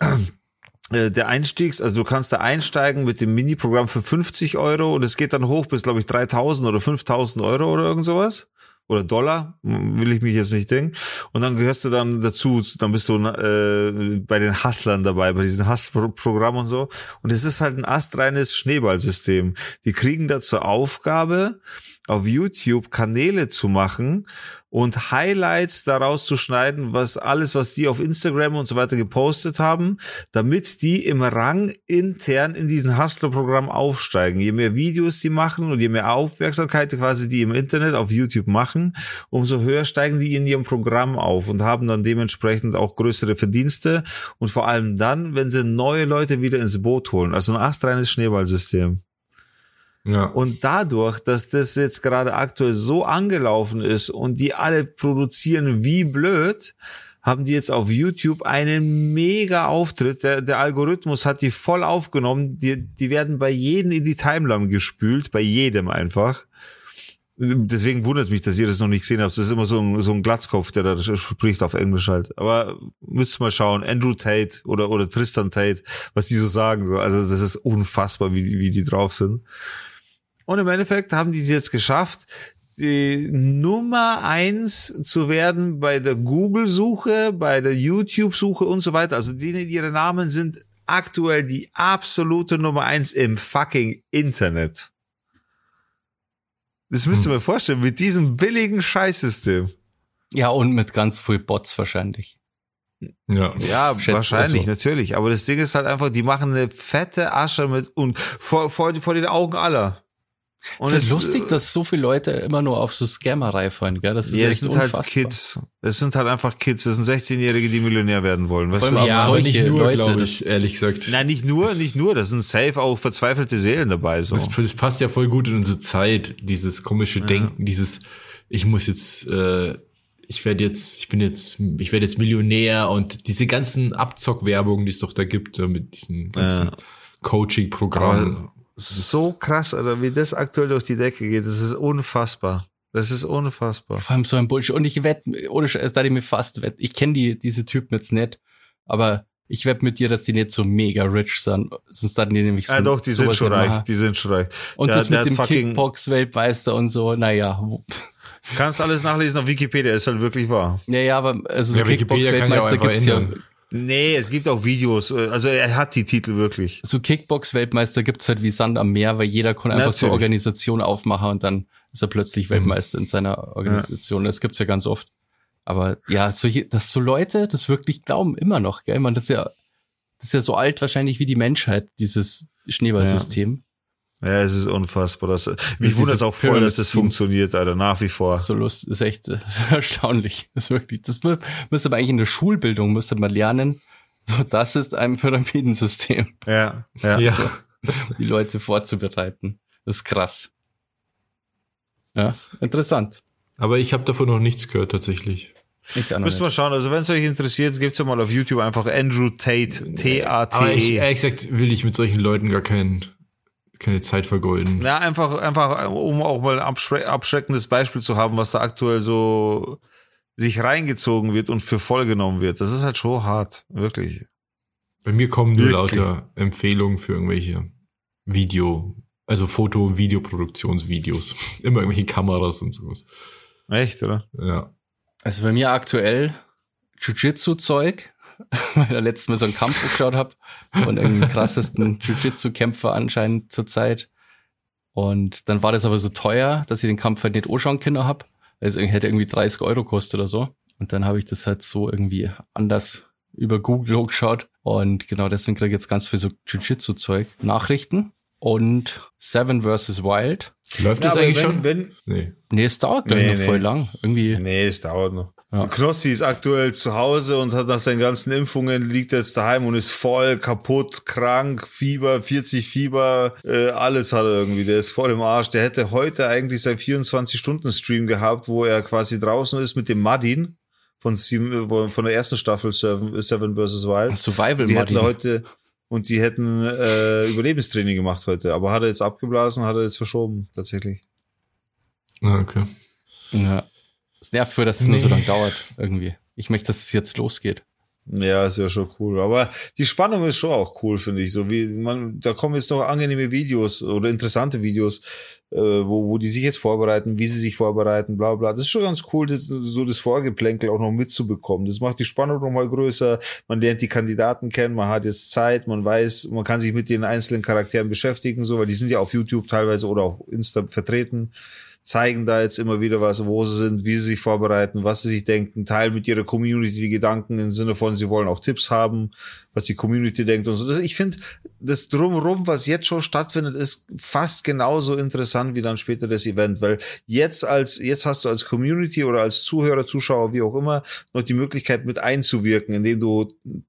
[SPEAKER 3] der Einstiegs, also du kannst da einsteigen mit dem Mini-Programm für 50 Euro und es geht dann hoch bis, glaube ich, 3000 oder 5000 Euro oder irgend sowas. Oder Dollar, hm, will ich mich jetzt nicht denken. Und dann gehörst du dann dazu, dann bist du äh, bei den Hustlern dabei, bei diesem Hustle-Programm und so. Und es ist halt ein astreines Schneeballsystem. Die kriegen da zur Aufgabe, auf YouTube Kanäle zu machen und Highlights daraus zu schneiden, was alles, was die auf Instagram und so weiter gepostet haben, damit die im Rang intern in diesen Hustler-Programm aufsteigen. Je mehr Videos die machen und je mehr Aufmerksamkeit quasi die im Internet auf YouTube machen, umso höher steigen die in ihrem Programm auf und haben dann dementsprechend auch größere Verdienste und vor allem dann, wenn sie neue Leute wieder ins Boot holen. Also ein astreines Schneeballsystem.
[SPEAKER 1] Ja.
[SPEAKER 3] Und dadurch, dass das jetzt gerade aktuell so angelaufen ist und die alle produzieren wie blöd, haben die jetzt auf YouTube einen mega Auftritt. Der, der Algorithmus hat die voll aufgenommen. Die, die werden bei jedem in die Timeline gespült, bei jedem einfach. Deswegen wundert mich, dass ihr das noch nicht gesehen habt. Das ist immer so ein, so ein Glatzkopf, der da spricht auf Englisch halt. Aber müsst mal schauen, Andrew Tate oder, oder Tristan Tate, was die so sagen. Also das ist unfassbar, wie, wie die drauf sind. Und im Endeffekt haben die es jetzt geschafft, die Nummer eins zu werden bei der Google-Suche, bei der YouTube-Suche und so weiter. Also die, ihre Namen sind aktuell die absolute Nummer eins im fucking Internet. Das müsst ihr
[SPEAKER 1] Hm.
[SPEAKER 3] mir vorstellen, mit diesem billigen Scheißsystem.
[SPEAKER 2] Ja, und mit ganz viel Bots wahrscheinlich.
[SPEAKER 1] Ja.
[SPEAKER 3] Ja,
[SPEAKER 2] Schätze
[SPEAKER 3] wahrscheinlich,
[SPEAKER 2] also.
[SPEAKER 3] natürlich. Aber das Ding ist halt einfach, die machen eine fette Asche mit und vor, vor, vor den Augen aller.
[SPEAKER 2] Und es ist
[SPEAKER 3] es-
[SPEAKER 2] lustig, dass so viele Leute immer nur auf so Scammerei fallen, gell? Das ist
[SPEAKER 3] Ja, es
[SPEAKER 2] echt
[SPEAKER 3] sind
[SPEAKER 2] unfassbar.
[SPEAKER 3] halt Kids. Es sind halt einfach Kids. Das sind 16-Jährige, die Millionär werden wollen. Weißt
[SPEAKER 2] allem
[SPEAKER 3] du?
[SPEAKER 1] Ja, aber nicht nur,
[SPEAKER 2] Leute,
[SPEAKER 1] glaube ich, ehrlich gesagt.
[SPEAKER 3] Nein, nicht nur, nicht nur. Das sind safe auch verzweifelte Seelen dabei. So.
[SPEAKER 1] Das, das passt ja voll gut in unsere Zeit, dieses komische Denken, dieses, ich muss jetzt, äh, ich werde jetzt, ich bin jetzt, ich werde jetzt Millionär und diese ganzen Abzockwerbungen, die es doch da gibt, äh, mit diesen ganzen
[SPEAKER 3] Ja.
[SPEAKER 1] Coaching-Programmen.
[SPEAKER 3] So krass, oder wie das aktuell durch die Decke geht, das ist unfassbar. Das ist unfassbar.
[SPEAKER 2] Vor allem so ein Bullshit. Und ich wette, ohne Scheiß, da ich mir fast wette, ich kenne die, diese Typen jetzt nicht, aber ich wette mit dir, dass die nicht so mega rich sind, sonst hatten die nämlich so
[SPEAKER 3] Ja, doch, die sind schon reich.
[SPEAKER 2] machen.
[SPEAKER 3] Die sind schon reich.
[SPEAKER 2] Und
[SPEAKER 3] Der-
[SPEAKER 2] das mit dem Kickbox-Weltmeister und so, naja,
[SPEAKER 3] Kannst alles nachlesen auf Wikipedia, ist halt wirklich wahr.
[SPEAKER 2] naja, aber also so
[SPEAKER 1] Ja,
[SPEAKER 2] Kickbox-Weltmeister gibt's ja.
[SPEAKER 3] Nee, es gibt auch Videos. Also er hat die Titel wirklich.
[SPEAKER 2] so Kickbox-Weltmeister gibt's halt wie Sand am Meer, weil jeder kann einfach so. Organisation aufmachen und dann ist er
[SPEAKER 3] Mhm.
[SPEAKER 2] plötzlich Weltmeister in seiner Organisation. Das gibt's ja ganz oft. Aber ja, solche, dass so Leute das wirklich glauben, immer noch, gell? Man, das ist ja, das ist ja so alt wahrscheinlich wie die Menschheit, dieses Schneeballsystem.
[SPEAKER 3] Ja, es ist unfassbar. Das, mich wundert es auch voll, dass das
[SPEAKER 2] Pyramid-Schemes.
[SPEAKER 3] funktioniert, Alter, nach wie vor.
[SPEAKER 2] So lust, ist echt ist erstaunlich. Das ist wirklich, das mü- müsste man eigentlich in der Schulbildung, müsste man lernen. So, das ist ein Pyramidensystem,
[SPEAKER 3] Ja, ja.
[SPEAKER 1] Ja.
[SPEAKER 2] die Leute vorzubereiten. Das ist krass. Ja, interessant.
[SPEAKER 1] Aber ich habe davon noch nichts gehört, tatsächlich.
[SPEAKER 2] Ich
[SPEAKER 3] Müssen wir schauen. Also wenn es euch interessiert, gibt's ja mal auf YouTube einfach Andrew Tate,
[SPEAKER 1] Aber ich,
[SPEAKER 3] T-A-T-E.
[SPEAKER 1] ehrlich gesagt, will ich mit solchen Leuten gar kein, keine Zeit vergeuden.
[SPEAKER 3] Ja, einfach, einfach, um auch mal ein abschre abschreckendes Beispiel zu haben, was da aktuell so sich reingezogen wird und für voll genommen wird. Das ist halt schon hart, wirklich.
[SPEAKER 1] Bei mir kommen nur
[SPEAKER 3] Wirklich?
[SPEAKER 1] lauter Empfehlungen für irgendwelche Video, also Foto- und Videoproduktionsvideos. Immer irgendwelche Kameras und sowas.
[SPEAKER 3] Echt, oder?
[SPEAKER 1] Ja.
[SPEAKER 2] Also bei mir aktuell Jiu-Jitsu-Zeug, weil ich letztes Mal so einen Kampf geschaut habe von irgendeinem krassesten Jiu-Jitsu-Kämpfer anscheinend zur Zeit. Und dann war das aber so teuer, dass ich den Kampf halt nicht anschauen können hab. Also hätte irgendwie 30 Euro kostet oder so. Und dann habe ich das halt so irgendwie anders über Google hochgeschaut. Und genau deswegen kriege ich jetzt ganz viel so Jiu-Jitsu-Zeug. Nachrichten und Seven vs. Wild.
[SPEAKER 1] Läuft das eigentlich schon?
[SPEAKER 3] Wenn,
[SPEAKER 1] Nee.
[SPEAKER 2] Nee, es dauert
[SPEAKER 3] Nee,
[SPEAKER 2] noch
[SPEAKER 3] nee.
[SPEAKER 2] voll lang. Irgendwie.
[SPEAKER 3] nee, es dauert noch.
[SPEAKER 2] Ja.
[SPEAKER 3] Knossi ist aktuell zu Hause und hat nach seinen ganzen Impfungen, liegt jetzt daheim und ist voll kaputt, krank, Fieber, 40 Fieber, äh, alles hat er irgendwie. Der ist voll im Arsch. Der hätte heute eigentlich sein 24-Stunden-Stream gehabt, wo er quasi draußen ist mit dem Madin von, von der ersten Staffel Seven, vs. Wild.
[SPEAKER 2] Survival
[SPEAKER 3] Die hätten heute und die hätten äh, Überlebenstraining gemacht heute, aber hat er jetzt abgeblasen, hat er jetzt verschoben tatsächlich.
[SPEAKER 1] Ah, okay.
[SPEAKER 2] Ja. Es nervt für, dass es nur so
[SPEAKER 1] Nee.
[SPEAKER 2] lange dauert, irgendwie. Ich möchte, dass es jetzt losgeht.
[SPEAKER 3] Ja, ist ja schon cool. Aber die Spannung ist schon auch cool, finde ich. So wie man, da kommen jetzt noch angenehme Videos oder interessante Videos, äh, wo, wo die sich jetzt vorbereiten, wie sie sich vorbereiten, bla bla. Das ist schon ganz cool, das, so das Vorgeplänkel auch noch mitzubekommen. Das macht die Spannung noch mal größer. Man lernt die Kandidaten kennen, man hat jetzt Zeit, man weiß, man kann sich mit den einzelnen Charakteren beschäftigen, so, weil die sind ja auf YouTube teilweise oder auch Insta vertreten. Zeigen da jetzt immer wieder was, wo sie sind, wie sie sich vorbereiten, was sie sich denken, teilen mit ihrer Community die Gedanken im Sinne von, sie wollen auch Tipps haben, was die Community denkt und so. Das, ich finde, das Drumherum, was jetzt schon stattfindet, ist fast genauso interessant wie dann später das Event, weil jetzt als, jetzt hast du als Community oder als Zuhörer, Zuschauer, wie auch immer, noch die Möglichkeit mit einzuwirken, indem du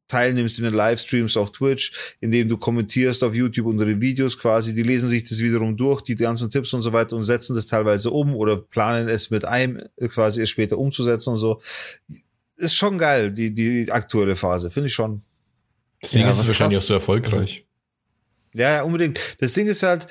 [SPEAKER 3] teilnimmst in den Livestreams auf Twitch, indem du kommentierst auf YouTube unter den Videos quasi, die lesen sich das wiederum durch, die ganzen Tipps und so weiter und setzen das teilweise um oder planen es mit einem quasi es später umzusetzen und so. Ist schon geil, die, die aktuelle Phase, finde ich schon.
[SPEAKER 1] Deswegen
[SPEAKER 2] Ja,
[SPEAKER 1] ist es wahrscheinlich
[SPEAKER 2] krass.
[SPEAKER 1] auch so erfolgreich.
[SPEAKER 3] Ja, ja, unbedingt. Das Ding ist halt,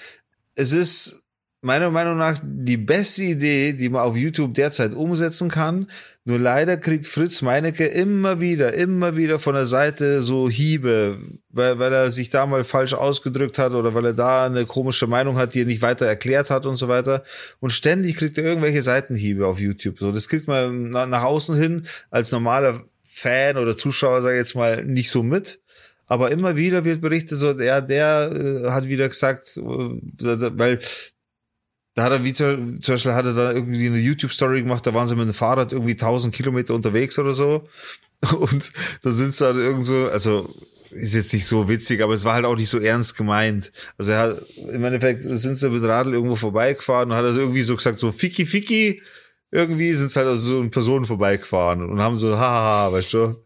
[SPEAKER 3] es ist meiner Meinung nach die beste Idee, die man auf YouTube derzeit umsetzen kann. Nur leider kriegt Fritz Meinecke immer wieder, immer wieder von der Seite so Hiebe, weil, weil er sich da mal falsch ausgedrückt hat oder weil er da eine komische Meinung hat, die er nicht weiter erklärt hat und so weiter. Und ständig kriegt er irgendwelche Seitenhiebe auf YouTube. So, das kriegt man nach, nach außen hin als normaler Fan oder Zuschauer, sage ich jetzt mal, nicht so mit. Aber immer wieder wird berichtet, so, der, der äh, hat wieder gesagt, äh, weil da hat er wie zum Beispiel hat er da irgendwie eine YouTube-Story gemacht, da waren sie mit dem Fahrrad irgendwie 1000 Kilometer unterwegs oder so. Und da sind sie dann irgend so, also ist jetzt nicht so witzig, aber es war halt auch nicht so ernst gemeint. Also er hat, im Endeffekt sind sie mit Radl irgendwo vorbeigefahren und hat er irgendwie so gesagt, so Ficky Ficky, irgendwie sind sie halt also so Personen vorbeigefahren und haben so, haha, weißt du.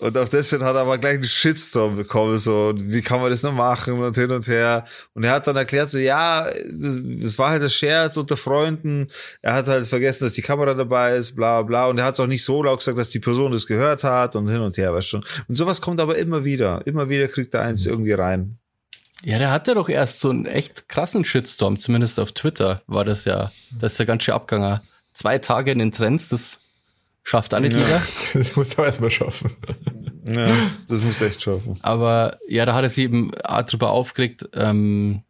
[SPEAKER 3] Und auf hin hat er aber gleich einen Shitstorm bekommen, so, wie kann man das noch machen und hin und her. Und er hat dann erklärt, so, ja, das, das war halt das Scherz unter Freunden. Er hat halt vergessen, dass die Kamera dabei ist, bla, bla. Und er hat es auch nicht so laut gesagt, dass die Person das gehört hat und hin und her, weißt du. Und sowas kommt aber immer wieder. Immer wieder kriegt er eins irgendwie rein.
[SPEAKER 2] Ja, der hatte doch erst so einen echt krassen Shitstorm, zumindest auf Twitter war das ja. Das ist ja ganz schön abgegangen. Zwei Tage in den Trends, das schafft nicht
[SPEAKER 3] Ja.
[SPEAKER 2] jeder.
[SPEAKER 1] Das muss er erstmal schaffen.
[SPEAKER 3] Ja, das muss echt schaffen.
[SPEAKER 2] Aber ja, da hat er sich eben drüber aufgeregt, ähm,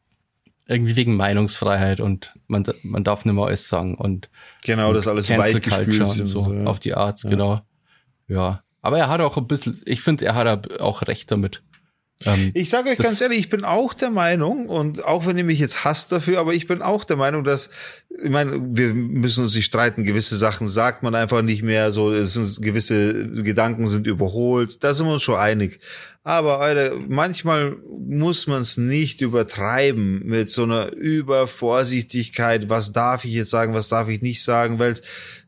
[SPEAKER 2] irgendwie wegen Meinungsfreiheit und man, man darf nicht mehr alles sagen und
[SPEAKER 3] Genau, das alles
[SPEAKER 2] Cancel
[SPEAKER 3] weichgespült
[SPEAKER 2] Culture
[SPEAKER 3] sind.
[SPEAKER 2] und so,
[SPEAKER 3] so, ja.
[SPEAKER 2] auf die Art, genau. Ja. Aber er hat auch ein bisschen, ich finde, er hat auch recht damit. Ähm,
[SPEAKER 3] Ich sage euch ganz ehrlich, ich bin auch der Meinung, und auch wenn ihr mich jetzt hasst dafür, aber ich bin auch der Meinung, dass, ich meine, wir müssen uns nicht streiten, gewisse Sachen sagt man einfach nicht mehr, so, es sind, gewisse Gedanken sind überholt, da sind wir uns schon einig. Aber Alter, manchmal muss man es nicht übertreiben mit so einer Übervorsichtigkeit, was darf ich jetzt sagen, was darf ich nicht sagen, weil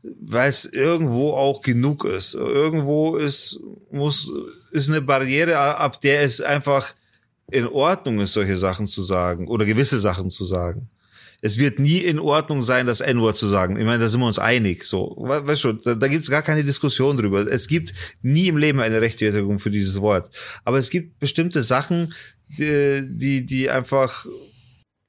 [SPEAKER 3] weil es irgendwo auch genug ist. Irgendwo ist, muss, ist eine Barriere, ab der es einfach in Ordnung ist, solche Sachen zu sagen oder gewisse Sachen zu sagen. Es wird nie in Ordnung sein, das N-Wort zu sagen. Ich meine, da sind wir uns einig. So, We- weißt du, da, da gibt es gar keine Diskussion drüber. Es gibt nie im Leben eine Rechtfertigung für dieses Wort. Aber es gibt bestimmte Sachen, die, die, die einfach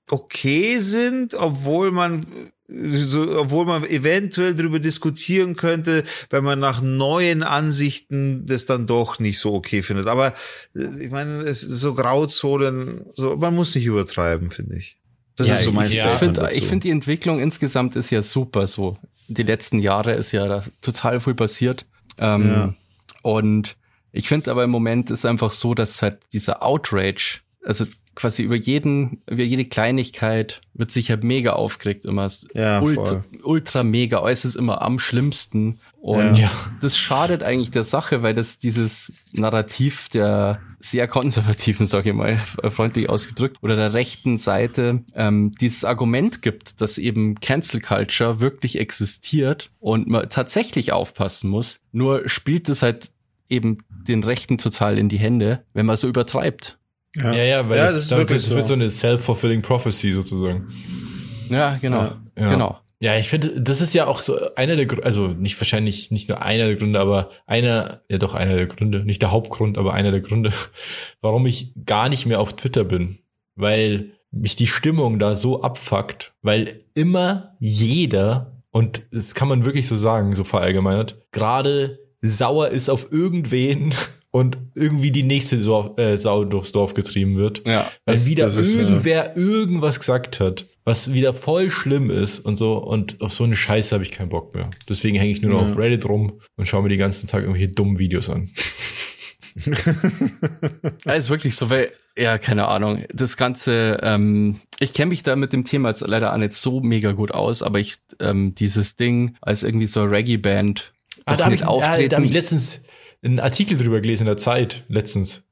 [SPEAKER 3] okay sind, obwohl man so, obwohl man eventuell darüber diskutieren könnte, wenn man nach neuen Ansichten das dann doch nicht so okay findet. Aber äh, ich meine, es ist so Grauzonen, so man muss nicht übertreiben, finde ich. Das
[SPEAKER 2] ja,
[SPEAKER 3] ist so mein
[SPEAKER 2] ich, ich finde, finde die Entwicklung insgesamt ist ja super so. Die letzten Jahre ist ja total viel passiert. Ähm,
[SPEAKER 3] Ja.
[SPEAKER 2] Und ich finde aber im Moment ist einfach so, dass halt dieser Outrage, also quasi über jeden, über jede Kleinigkeit wird sich ja mega aufgeregt immer. Es-
[SPEAKER 3] Ja,
[SPEAKER 2] ultra,
[SPEAKER 3] voll.
[SPEAKER 2] ultra mega, alles ist immer am schlimmsten. Und
[SPEAKER 1] Ja.
[SPEAKER 2] das schadet eigentlich der Sache, weil das dieses Narrativ der sehr konservativen, sage ich mal, freundlich ausgedrückt, oder der rechten Seite ähm, dieses Argument gibt, dass eben Cancel Culture wirklich existiert und man tatsächlich aufpassen muss. Nur spielt es halt eben den Rechten total in die Hände, wenn man so übertreibt.
[SPEAKER 1] Ja, ja, weil
[SPEAKER 3] Ja,
[SPEAKER 1] das,
[SPEAKER 3] das ist
[SPEAKER 1] dann,
[SPEAKER 3] wirklich
[SPEAKER 1] das wird
[SPEAKER 3] so.
[SPEAKER 1] so eine self-fulfilling prophecy sozusagen.
[SPEAKER 2] Ja, genau.
[SPEAKER 3] Ja.
[SPEAKER 1] Ja.
[SPEAKER 2] Genau.
[SPEAKER 1] Ja, ich finde, das ist ja auch so einer der Gründe, also nicht wahrscheinlich nicht nur einer der Gründe, aber einer, ja doch einer der Gründe, nicht der Hauptgrund, aber einer der Gründe, warum ich gar nicht mehr auf Twitter bin. Weil mich die Stimmung da so abfuckt, weil immer jeder, und das kann man wirklich so sagen, so verallgemeinert, gerade sauer ist auf irgendwen und irgendwie die nächste Sau, äh, Sau durchs Dorf getrieben wird.
[SPEAKER 2] Ja.
[SPEAKER 1] Weil
[SPEAKER 3] Das-
[SPEAKER 1] wieder
[SPEAKER 3] das ist,
[SPEAKER 1] irgendwer irgendwas gesagt hat, was wieder voll schlimm ist und so. Und auf so eine Scheiße habe ich keinen Bock mehr. Deswegen hänge ich nur noch
[SPEAKER 3] Ja.
[SPEAKER 1] auf Reddit rum und schaue mir die ganzen Tag irgendwelche dummen Videos an.
[SPEAKER 2] ja, ist wirklich so, weil, ja, keine Ahnung, das Ganze, ähm, ich kenne mich da mit dem Thema jetzt leider auch nicht so mega gut aus, aber ich, ähm, dieses Ding als irgendwie so Reggae-Band
[SPEAKER 1] ah, da habe ich, ja, da hab ich letztens einen Artikel drüber gelesen in der Zeit, letztens.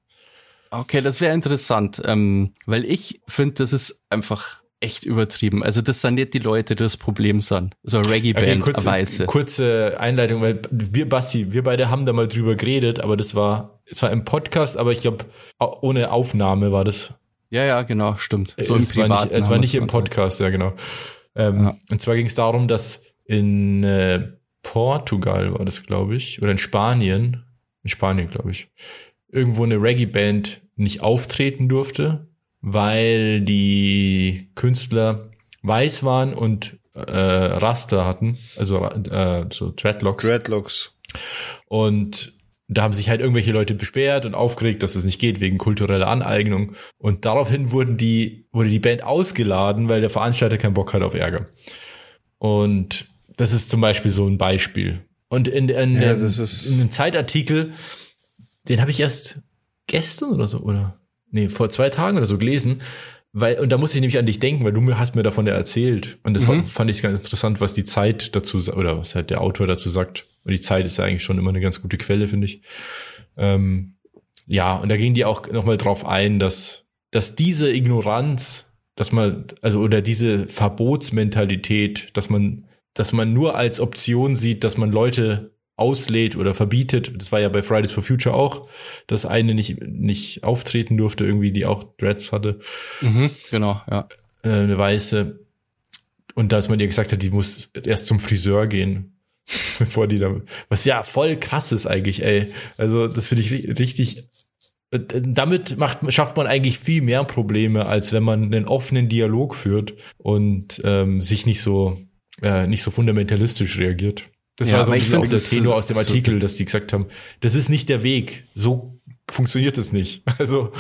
[SPEAKER 2] Okay, das wäre interessant, ähm, weil ich finde, das ist einfach echt übertrieben. Also das sind nicht die Leute, die das Problem sind. So Reggae-Band
[SPEAKER 1] okay, kurze, kurze Einleitung, weil wir, Basti, wir beide haben da mal drüber geredet, aber das war, es war im Podcast, aber ich glaube, ohne Aufnahme war das.
[SPEAKER 2] Ja, ja, genau, stimmt.
[SPEAKER 1] So es, war nicht, es war nicht im Podcast, ja, genau. Ähm, ja. Und zwar ging es darum, dass in äh, Portugal war das, glaube ich, oder in Spanien, in Spanien, glaube ich, irgendwo eine Reggae-Band nicht auftreten durfte, weil die Künstler weiß waren und äh, Raster hatten, also äh, so Dreadlocks.
[SPEAKER 3] Dreadlocks.
[SPEAKER 1] Und da haben sich halt irgendwelche Leute beschwert und aufgeregt, dass es nicht geht wegen kultureller Aneignung. Und daraufhin wurden die, wurde die Band ausgeladen, weil der Veranstalter keinen Bock hat auf Ärger. Und das ist zum Beispiel so ein Beispiel. Und in, in, ja, in, in einem Zeitartikel, den habe ich erst gestern oder so, oder? nee, vor zwei Tagen oder so gelesen, weil, und da muss ich nämlich an dich denken, weil du hast mir davon ja erzählt. Und das mhm. fand ich ganz interessant, was die Zeit dazu, oder was halt der Autor dazu sagt. Und die Zeit ist ja eigentlich schon immer eine ganz gute Quelle, finde ich. Ähm, ja, und da gehen die auch nochmal drauf ein, dass, dass diese Ignoranz, dass man, also, oder diese Verbotsmentalität, dass man, dass man nur als Option sieht, dass man Leute auslädt oder verbietet. Das war ja bei Fridays for Future auch, dass eine nicht, nicht auftreten durfte, irgendwie, die auch Dreads hatte.
[SPEAKER 2] Mhm, genau, ja.
[SPEAKER 1] Äh, eine weiße. Und dass man ihr gesagt hat, die muss erst zum Friseur gehen, bevor die da, was ja voll krass ist eigentlich, ey. Also, das finde ich richtig, äh, damit macht, schafft man eigentlich viel mehr Probleme, als wenn man einen offenen Dialog führt und ähm, sich nicht so, äh, nicht so fundamentalistisch reagiert. Das ja, war so ich auch der Tenor aus dem Artikel, so dass die gesagt haben, das ist nicht der Weg. So funktioniert es nicht. Also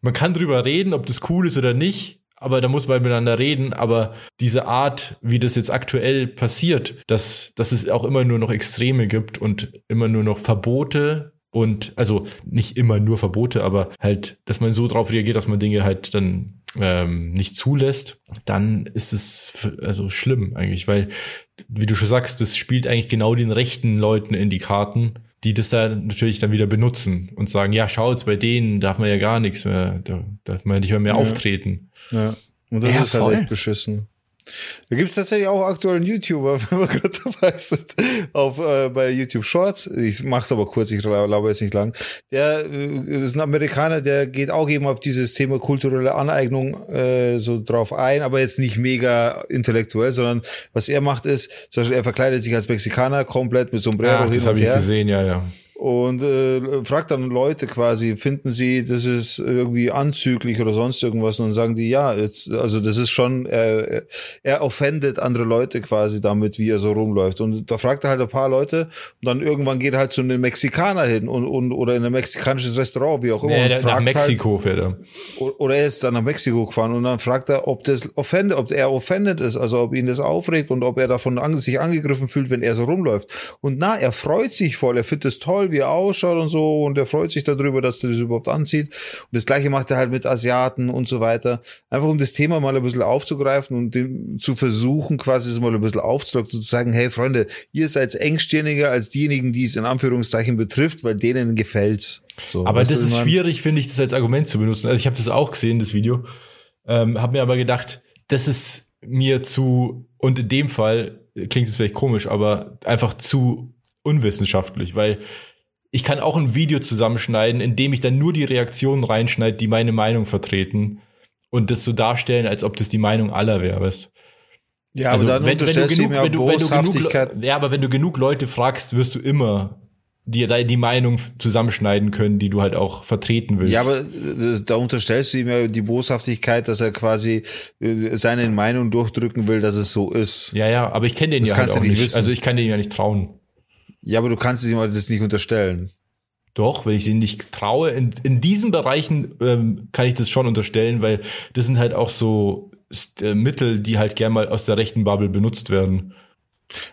[SPEAKER 1] man kann drüber reden, ob das cool ist oder nicht, aber da muss man miteinander reden. Aber diese Art, wie das jetzt aktuell passiert, dass, dass es auch immer nur noch Extreme gibt und immer nur noch Verbote und also nicht immer nur Verbote, aber halt, dass man so drauf reagiert, dass man Dinge halt dann ähm, nicht zulässt, dann ist es also schlimm eigentlich, weil, wie du schon sagst, das spielt eigentlich genau den rechten Leuten in die Karten, die das da natürlich dann wieder benutzen und sagen, ja, schau jetzt, bei denen darf man ja gar nichts mehr, da darf man ja nicht mehr, mehr ja. auftreten.
[SPEAKER 3] Ja, und das ja, ist halt voll. echt beschissen. Da gibt es tatsächlich auch aktuellen YouTuber, wenn wir gerade dabei sind, auf, äh, bei YouTube Shorts. Ich mach's aber kurz, ich glaube jetzt nicht lang. Der äh, ist ein Amerikaner, der geht auch eben auf dieses Thema kulturelle Aneignung äh, so drauf ein, aber jetzt nicht mega intellektuell, sondern was er macht ist, zum Beispiel er verkleidet sich als Mexikaner komplett mit Sombrero
[SPEAKER 1] Ach, hin das habe ich gesehen, ja, ja
[SPEAKER 3] und äh, fragt dann Leute quasi, finden sie, das ist irgendwie anzüglich oder sonst irgendwas und dann sagen die, ja, jetzt, also das ist schon, äh, er offendet andere Leute quasi damit, wie er so rumläuft. Und da fragt er halt ein paar Leute und dann irgendwann geht er halt zu einem Mexikaner hin und, und oder in ein mexikanisches Restaurant, wie auch immer.
[SPEAKER 1] Nee, nach Mexiko halt, fährt er.
[SPEAKER 3] Oder er ist dann nach Mexiko gefahren und dann fragt er, ob das offendet, ob er offendet ist, also ob ihn das aufregt und ob er davon an, sich angegriffen fühlt, wenn er so rumläuft. Und na, er freut sich voll, er findet es toll, wie er ausschaut und so und er freut sich darüber, dass er das überhaupt anzieht. Und das gleiche macht er halt mit Asiaten und so weiter. Einfach um das Thema mal ein bisschen aufzugreifen und den, zu versuchen, quasi es mal ein bisschen aufzulocken, zu sagen, hey Freunde, ihr seid engstirniger als diejenigen, die es in Anführungszeichen betrifft, weil denen gefällt's.
[SPEAKER 1] So, aber das ist schwierig, finde ich, das als Argument zu benutzen. Also ich habe das auch gesehen, das Video, ähm, habe mir aber gedacht, das ist mir zu, und in dem Fall klingt es vielleicht komisch, aber einfach zu unwissenschaftlich, weil ich kann auch ein Video zusammenschneiden, in dem ich dann nur die Reaktionen reinschneide, die meine Meinung vertreten und das so darstellen, als ob das die Meinung aller wäre, weißt
[SPEAKER 3] Ja, also, aber dann wenn, wenn du genug, wenn du, wenn du
[SPEAKER 1] genug, ja, aber wenn du genug Leute fragst, wirst du immer dir die Meinung zusammenschneiden können, die du halt auch vertreten willst.
[SPEAKER 3] Ja, aber äh, da unterstellst du ihm ja die Boshaftigkeit, dass er quasi äh, seine Meinung durchdrücken will, dass es so ist.
[SPEAKER 1] Ja, ja, aber ich kenne den das ja halt auch nicht. Wissen. Also ich kann den ja nicht trauen.
[SPEAKER 3] Ja, aber du kannst es ihm das nicht unterstellen.
[SPEAKER 1] Doch, wenn ich den nicht traue, in, in diesen Bereichen ähm, kann ich das schon unterstellen, weil das sind halt auch so äh, Mittel, die halt gern mal aus der rechten Bubble benutzt werden.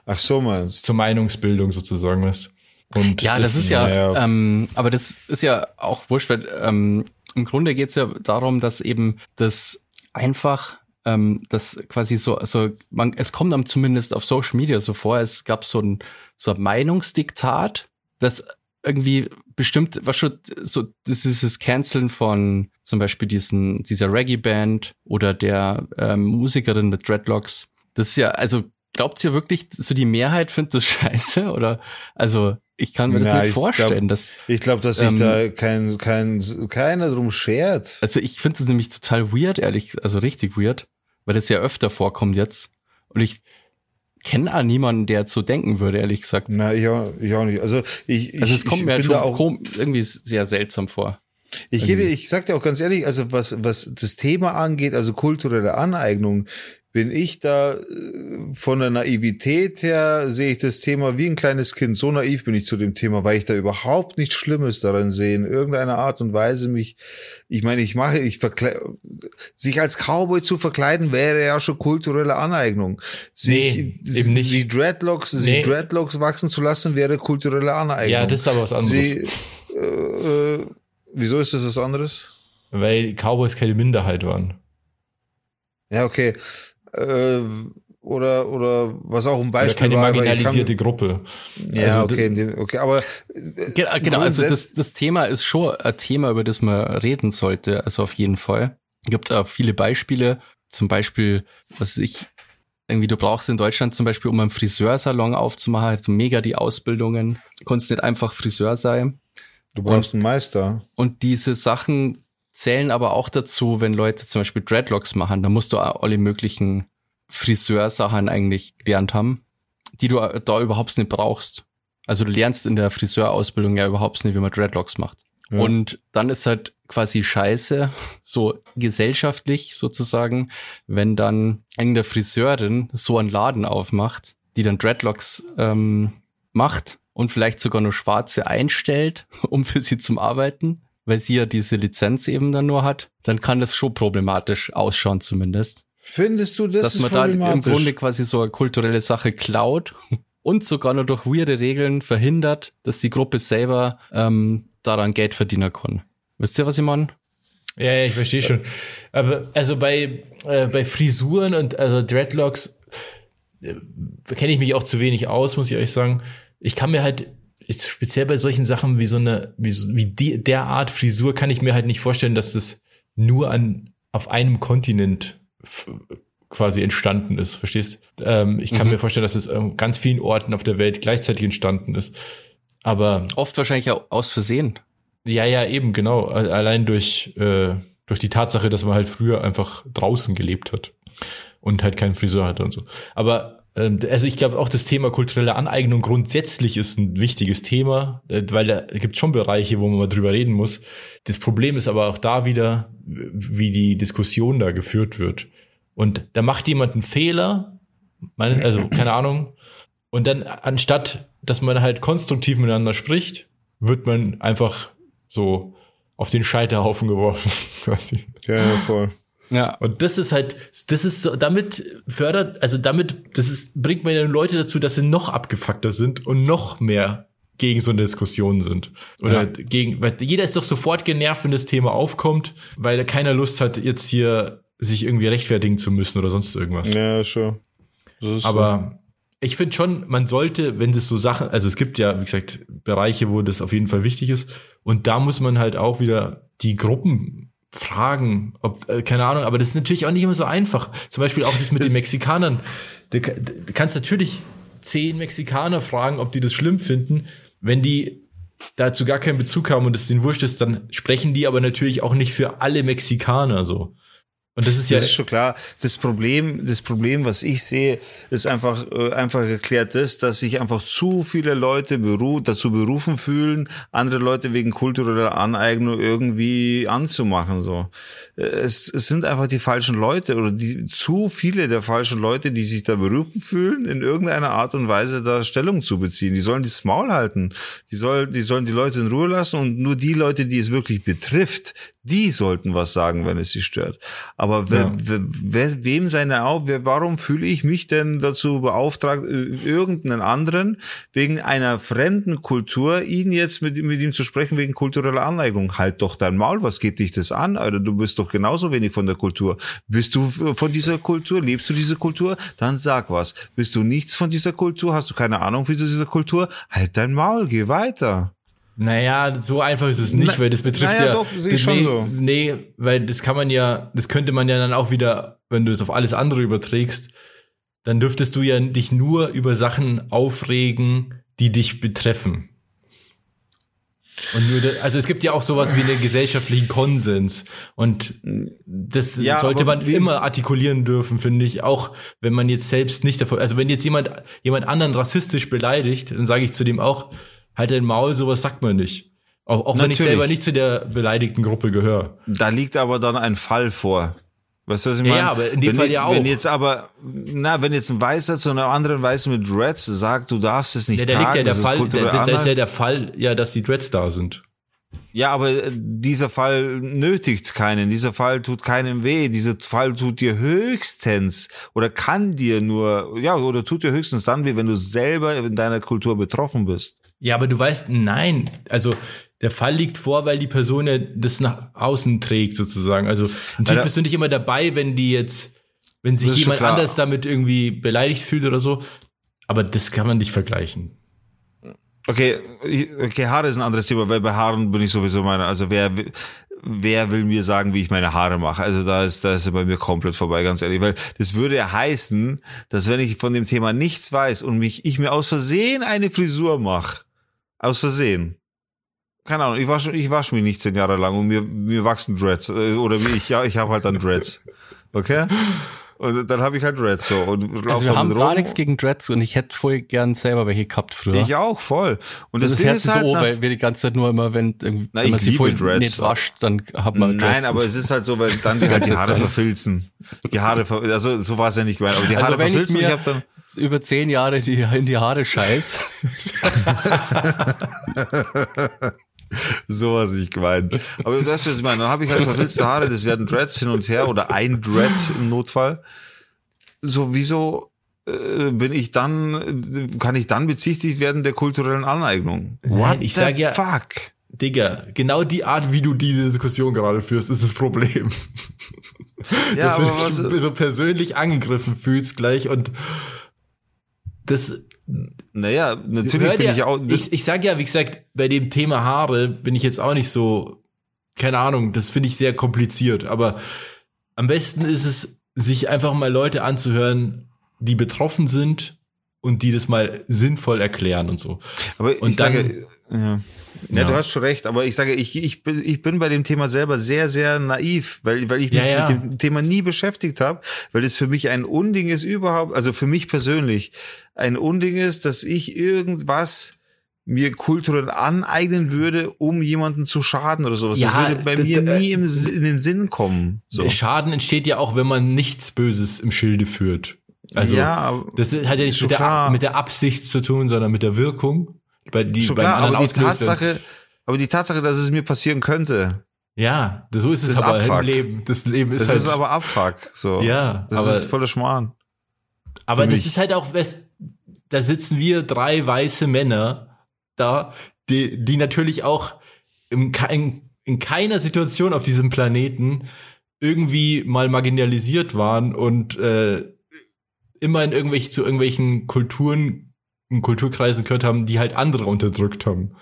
[SPEAKER 3] Ach so, meinst
[SPEAKER 1] Zur Meinungsbildung sozusagen, weißt Und
[SPEAKER 2] Ja, das, ist ja,
[SPEAKER 3] ja.
[SPEAKER 2] Ähm, aber das ist ja auch wurscht, weil ähm, im Grunde geht's ja darum, dass eben das einfach ähm, das quasi so, also man, es kommt dann zumindest auf Social Media so vor, es gab so ein, so ein Meinungsdiktat, das irgendwie bestimmt, was schon, so, das ist das Canceln von zum Beispiel diesen, dieser Reggae-Band oder der ähm, Musikerin mit Dreadlocks. Das ist ja, also glaubt ihr wirklich, so die Mehrheit findet das scheiße? Oder also ich kann mir das
[SPEAKER 3] Na,
[SPEAKER 2] nicht
[SPEAKER 3] ich
[SPEAKER 2] vorstellen. dass,
[SPEAKER 3] Ich glaube, dass sich
[SPEAKER 2] Ähm,
[SPEAKER 3] da kein, kein, keiner drum schert.
[SPEAKER 2] also ich finde das nämlich total weird, ehrlich, also richtig weird, weil das ja öfter vorkommt jetzt. Und ich kenne auch niemanden, der so denken würde, ehrlich gesagt.
[SPEAKER 3] Na, ich auch, ich auch nicht. Also ich,
[SPEAKER 2] Also
[SPEAKER 3] ich,
[SPEAKER 2] es kommt
[SPEAKER 3] ich
[SPEAKER 2] mir halt schon
[SPEAKER 3] auch,
[SPEAKER 2] irgendwie sehr seltsam vor.
[SPEAKER 3] ich, gebe, ich sag dir auch ganz ehrlich, also was, was das Thema angeht, also kulturelle Aneignung, bin ich da äh, von der Naivität her, sehe ich das Thema wie ein kleines Kind. So naiv bin ich zu dem Thema, weil ich da überhaupt nichts Schlimmes daran sehe, in irgendeiner Art und Weise mich, ich meine, ich mache, ich verkle sich als Cowboy zu verkleiden, wäre ja schon kulturelle Aneignung. Sich,
[SPEAKER 1] Nee, eben nicht.
[SPEAKER 3] Die Dreadlocks,
[SPEAKER 1] Nee.
[SPEAKER 3] sich Dreadlocks wachsen zu lassen, wäre kulturelle Aneignung.
[SPEAKER 1] ja, das ist aber was anderes.
[SPEAKER 3] Sie, äh, äh, wieso ist das was anderes?
[SPEAKER 1] weil Cowboys keine Minderheit waren.
[SPEAKER 3] Ja, okay. Äh, oder, oder was auch ein
[SPEAKER 1] Oder
[SPEAKER 3] Beispiel
[SPEAKER 1] keine
[SPEAKER 3] war. ich
[SPEAKER 1] marginalisierte Gruppe.
[SPEAKER 3] Kann, ja,
[SPEAKER 1] Also,
[SPEAKER 3] okay, okay, aber
[SPEAKER 2] Ge- Genau, also das, das Thema ist schon ein Thema, über das man reden sollte, also auf jeden Fall. Es gibt auch viele Beispiele, zum Beispiel, was ich, irgendwie du brauchst in Deutschland zum Beispiel, um einen Friseursalon aufzumachen, also mega die Ausbildungen, du konntest nicht einfach Friseur sein.
[SPEAKER 3] du brauchst einen Meister.
[SPEAKER 2] Und diese Sachen zählen aber auch dazu, wenn Leute zum Beispiel Dreadlocks machen, da musst du alle möglichen Friseursachen eigentlich gelernt haben, die du da überhaupt nicht brauchst. Also du lernst in der Friseurausbildung ja überhaupt nicht, wie man Dreadlocks macht.
[SPEAKER 3] Ja.
[SPEAKER 2] Und dann ist halt quasi scheiße, so gesellschaftlich sozusagen, wenn dann irgendeine Friseurin so einen Laden aufmacht, die dann Dreadlocks ähm, macht und vielleicht sogar nur Schwarze einstellt, um für sie zum Arbeiten, weil sie ja diese Lizenz eben dann nur hat, dann kann das schon problematisch ausschauen zumindest.
[SPEAKER 3] Findest du, das
[SPEAKER 2] dass
[SPEAKER 3] ist
[SPEAKER 2] man da im? Grunde quasi so eine kulturelle Sache klaut und sogar nur durch weirde Regeln verhindert, dass die Gruppe selber ähm, daran Geld verdienen kann. Wisst ihr, was ich meine?
[SPEAKER 1] Ja, ja, ich verstehe schon. Aber also bei, äh, bei Frisuren und also Dreadlocks äh, kenne ich mich auch zu wenig aus, muss ich ehrlich sagen. Ich kann mir halt, ich, speziell bei solchen Sachen wie so eine, wie, wie die, der Art Frisur, kann ich mir halt nicht vorstellen, dass das nur an, auf einem Kontinent quasi entstanden ist, verstehst? Ähm, ich kann
[SPEAKER 2] Mhm.
[SPEAKER 1] mir vorstellen, dass es an ganz vielen Orten auf der Welt gleichzeitig entstanden ist. Aber
[SPEAKER 2] Oft wahrscheinlich auch aus Versehen.
[SPEAKER 1] ja, ja, eben, genau. Allein durch, äh, durch die Tatsache, dass man halt früher einfach draußen gelebt hat und halt keinen Friseur hatte und so. Aber also ich glaube auch das Thema kulturelle Aneignung grundsätzlich ist ein wichtiges Thema, äh, weil da gibt schon Bereiche, wo man mal drüber reden muss. Das Problem ist aber auch da wieder, wie die Diskussion da geführt wird. Und da macht jemand einen Fehler, also keine Ahnung, und dann anstatt, dass man halt konstruktiv miteinander spricht, wird man einfach so auf den Scheiterhaufen geworfen, quasi.
[SPEAKER 3] Ja, ja, voll.
[SPEAKER 2] Ja.
[SPEAKER 1] Und das ist halt, das ist so, damit fördert, also damit, das ist, bringt man ja Leute dazu, dass sie noch abgefuckter sind und noch mehr gegen so eine Diskussion sind. Oder
[SPEAKER 2] Ja.
[SPEAKER 1] gegen, weil jeder ist doch sofort genervt, wenn das Thema aufkommt, weil keiner Lust hat, jetzt hier sich irgendwie rechtfertigen zu müssen oder sonst irgendwas.
[SPEAKER 3] Ja, ist
[SPEAKER 1] Aber ich finde schon, man sollte, wenn das so Sachen, also es gibt ja, wie gesagt, Bereiche, wo das auf jeden Fall wichtig ist. Und da muss man halt auch wieder die Gruppen fragen, ob, äh, keine Ahnung, aber das ist natürlich auch nicht immer so einfach. Zum Beispiel auch das mit den Mexikanern. Du, du kannst natürlich zehn Mexikaner fragen, ob die das schlimm finden. Wenn die dazu gar keinen Bezug haben und es denen wurscht ist, dann sprechen die aber natürlich auch nicht für alle Mexikaner so. Und das ist ja,
[SPEAKER 3] Das ist schon klar. Das Problem, das Problem, was ich sehe, ist einfach, äh, einfach erklärt das, dass sich einfach zu viele Leute beru dazu berufen fühlen, andere Leute wegen kultureller Aneignung irgendwie anzumachen, so. Äh, Es, es sind einfach die falschen Leute oder die, zu viele der falschen Leute, die sich da berufen fühlen, in irgendeiner Art und Weise da Stellung zu beziehen. Die sollen das Maul halten. Die sollen, die sollen die Leute in Ruhe lassen und nur die Leute, die es wirklich betrifft, Die sollten was sagen, wenn es sie stört. Aber wer,
[SPEAKER 1] Ja.
[SPEAKER 3] wer, wer, wem seine Au, wer, warum fühle ich mich denn dazu beauftragt, äh, irgendeinen anderen wegen einer fremden Kultur, ihn jetzt mit, mit ihm zu sprechen wegen kultureller Aneignung? Halt doch dein Maul, was geht dich das an? Alter, du bist doch genauso wenig von der Kultur. Bist du von dieser Kultur? Lebst du diese Kultur? Dann sag was. Bist du nichts von dieser Kultur? Hast du keine Ahnung von dieser Kultur? Halt dein Maul, geh weiter.
[SPEAKER 1] Naja, so einfach ist es nicht,
[SPEAKER 3] Na-
[SPEAKER 1] weil das betrifft
[SPEAKER 3] naja,
[SPEAKER 1] ja.
[SPEAKER 3] doch, sehe ich schon
[SPEAKER 1] nee,
[SPEAKER 3] so.
[SPEAKER 1] Nee, weil das kann man ja, das könnte man ja dann auch wieder, wenn du es auf alles andere überträgst, dann dürftest du ja dich nur über Sachen aufregen, die dich betreffen. Und nur, da- also es gibt ja auch sowas wie einen gesellschaftlichen Konsens. Und das
[SPEAKER 3] Ja,
[SPEAKER 1] sollte man immer artikulieren dürfen, finde ich. Auch wenn man jetzt selbst nicht davon, also wenn jetzt jemand, jemand anderen rassistisch beleidigt, dann sage ich zu dem auch, halt dein Maul, sowas sagt man nicht. Auch, auch wenn ich selber nicht zu der beleidigten Gruppe gehöre.
[SPEAKER 3] Da liegt aber dann ein Fall vor. Weißt du, was ich meine?
[SPEAKER 1] ja, aber in dem
[SPEAKER 3] wenn,
[SPEAKER 1] Fall ja
[SPEAKER 3] Wenn
[SPEAKER 1] auch.
[SPEAKER 3] jetzt aber, na, wenn jetzt ein Weißer zu einem anderen Weißen mit Dreads sagt, du darfst es nicht
[SPEAKER 1] Ja, da
[SPEAKER 3] tragen,
[SPEAKER 1] liegt ja der Fall, da,
[SPEAKER 3] kulturell
[SPEAKER 1] da ist ja der Fall, ja, dass die Dreads da sind.
[SPEAKER 3] Ja, aber äh, dieser Fall nötigt keinen. Dieser Fall tut keinem weh. Dieser Fall tut dir höchstens oder kann dir nur, ja, oder tut dir höchstens dann weh, wenn du selber in deiner Kultur betroffen bist.
[SPEAKER 1] Ja, aber du weißt, nein, also der Fall liegt vor, weil die Person ja das nach außen trägt sozusagen. Also natürlich bist du nicht immer dabei, wenn die jetzt, wenn sich jemand anders damit irgendwie beleidigt fühlt oder so. Aber das kann man nicht vergleichen.
[SPEAKER 3] Okay, okay, Haare ist ein anderes Thema, weil bei Haaren bin ich sowieso meiner, also wer, will- wer will mir sagen, wie ich meine Haare mache? Also da ist, da ist bei mir komplett vorbei, ganz ehrlich, weil das würde ja heißen, dass wenn ich von dem Thema nichts weiß und mich, ich mir aus Versehen eine Frisur mache, aus Versehen, keine Ahnung, ich wasche ich wasch mich nicht zehn Jahre lang und mir, mir wachsen Dreads, äh, oder wie ich, ja, ich habe halt dann Dreads, okay? Und dann habe ich halt Dreads so und
[SPEAKER 2] Also wir haben
[SPEAKER 3] damit
[SPEAKER 2] gar
[SPEAKER 3] rum.
[SPEAKER 2] nichts gegen Dreads und ich hätte voll gern selber welche gehabt früher.
[SPEAKER 3] Ich auch, voll. Und
[SPEAKER 2] das
[SPEAKER 3] das,
[SPEAKER 2] ist
[SPEAKER 3] Ding ist
[SPEAKER 2] so,
[SPEAKER 3] halt, nach-
[SPEAKER 2] weil wir die ganze Zeit nur immer, wenn, irgendwie-
[SPEAKER 3] Na,
[SPEAKER 2] wenn man
[SPEAKER 3] ich
[SPEAKER 2] sie voll
[SPEAKER 3] Dreads.
[SPEAKER 2] nicht wascht, dann hat man
[SPEAKER 3] Nein,
[SPEAKER 2] Dreads.
[SPEAKER 3] aber es ist halt so, weil dann
[SPEAKER 2] Die
[SPEAKER 3] die, halt Haare
[SPEAKER 2] Zeit.
[SPEAKER 3] verfilzen. Die Haare, ver also so war es ja nicht gemeint, aber die
[SPEAKER 2] Also
[SPEAKER 3] Haare
[SPEAKER 2] wenn ich
[SPEAKER 3] verfilzen. und
[SPEAKER 2] mir-
[SPEAKER 3] Ich, hab dann,
[SPEAKER 2] über zehn Jahre die, in die Haare scheiß.
[SPEAKER 3] so was ich gemeint. Aber du weißt, was ich meine. Dann habe ich halt verfilzte Haare, das werden Dreads hin und her oder ein Dread im Notfall. So, wieso äh, bin ich dann, kann ich dann bezichtigt werden der kulturellen Aneignung?
[SPEAKER 1] Nein, ich
[SPEAKER 3] the
[SPEAKER 1] sag ja-
[SPEAKER 3] fuck?
[SPEAKER 1] Digga, genau die Art, wie du diese Diskussion gerade führst, ist das Problem.
[SPEAKER 3] Ja,
[SPEAKER 1] dass du
[SPEAKER 3] aber
[SPEAKER 1] dich
[SPEAKER 3] was,
[SPEAKER 1] so persönlich angegriffen fühlst gleich und das
[SPEAKER 3] naja, natürlich bin
[SPEAKER 1] dir-
[SPEAKER 3] ich auch,
[SPEAKER 1] Ich, ich sag ja, wie gesagt, bei dem Thema Haare bin ich jetzt auch nicht so, keine Ahnung, das finde ich sehr kompliziert. Aber am besten ist es, sich einfach mal Leute anzuhören, die betroffen sind und die das mal sinnvoll erklären und so.
[SPEAKER 3] Aber
[SPEAKER 1] Und
[SPEAKER 3] ich
[SPEAKER 1] dann-
[SPEAKER 3] sage, ja. Ja,
[SPEAKER 1] Ja.
[SPEAKER 3] du hast schon recht, aber ich sage, ich, ich, bin, ich bin bei dem Thema selber sehr, sehr naiv, weil, weil ich mich
[SPEAKER 1] Ja, ja.
[SPEAKER 3] mit dem Thema nie beschäftigt habe, weil es für mich ein Unding ist überhaupt, also für mich persönlich, ein Unding ist, dass ich irgendwas mir kulturell aneignen würde, um jemanden zu schaden oder sowas.
[SPEAKER 1] Ja,
[SPEAKER 3] das würde bei mir nie im, in den Sinn kommen. So.
[SPEAKER 1] Der Schaden entsteht ja auch, wenn man nichts Böses im Schilde führt. Also
[SPEAKER 3] ja,
[SPEAKER 1] das hat ja nicht mit der, mit der Absicht zu tun, sondern mit der Wirkung. Bei, die
[SPEAKER 3] schon klar, aber die. Tatsache, aber die Tatsache, dass es mir passieren könnte,
[SPEAKER 1] Ja, so ist es
[SPEAKER 3] Das ist
[SPEAKER 1] aber
[SPEAKER 3] Abfuck.
[SPEAKER 1] im Leben. Das Leben ist
[SPEAKER 3] das
[SPEAKER 1] halt.
[SPEAKER 3] ist aber Abfuck. So.
[SPEAKER 1] Ja,
[SPEAKER 3] das
[SPEAKER 1] aber-
[SPEAKER 3] ist voller Schmarrn.
[SPEAKER 1] Aber das ist halt auch, da sitzen wir drei weiße Männer da, die, die natürlich auch im, in, in keiner Situation auf diesem Planeten irgendwie mal marginalisiert waren und äh, immer in irgendwelche, zu irgendwelchen Kulturen, in Kulturkreisen gehört haben, die halt andere unterdrückt haben.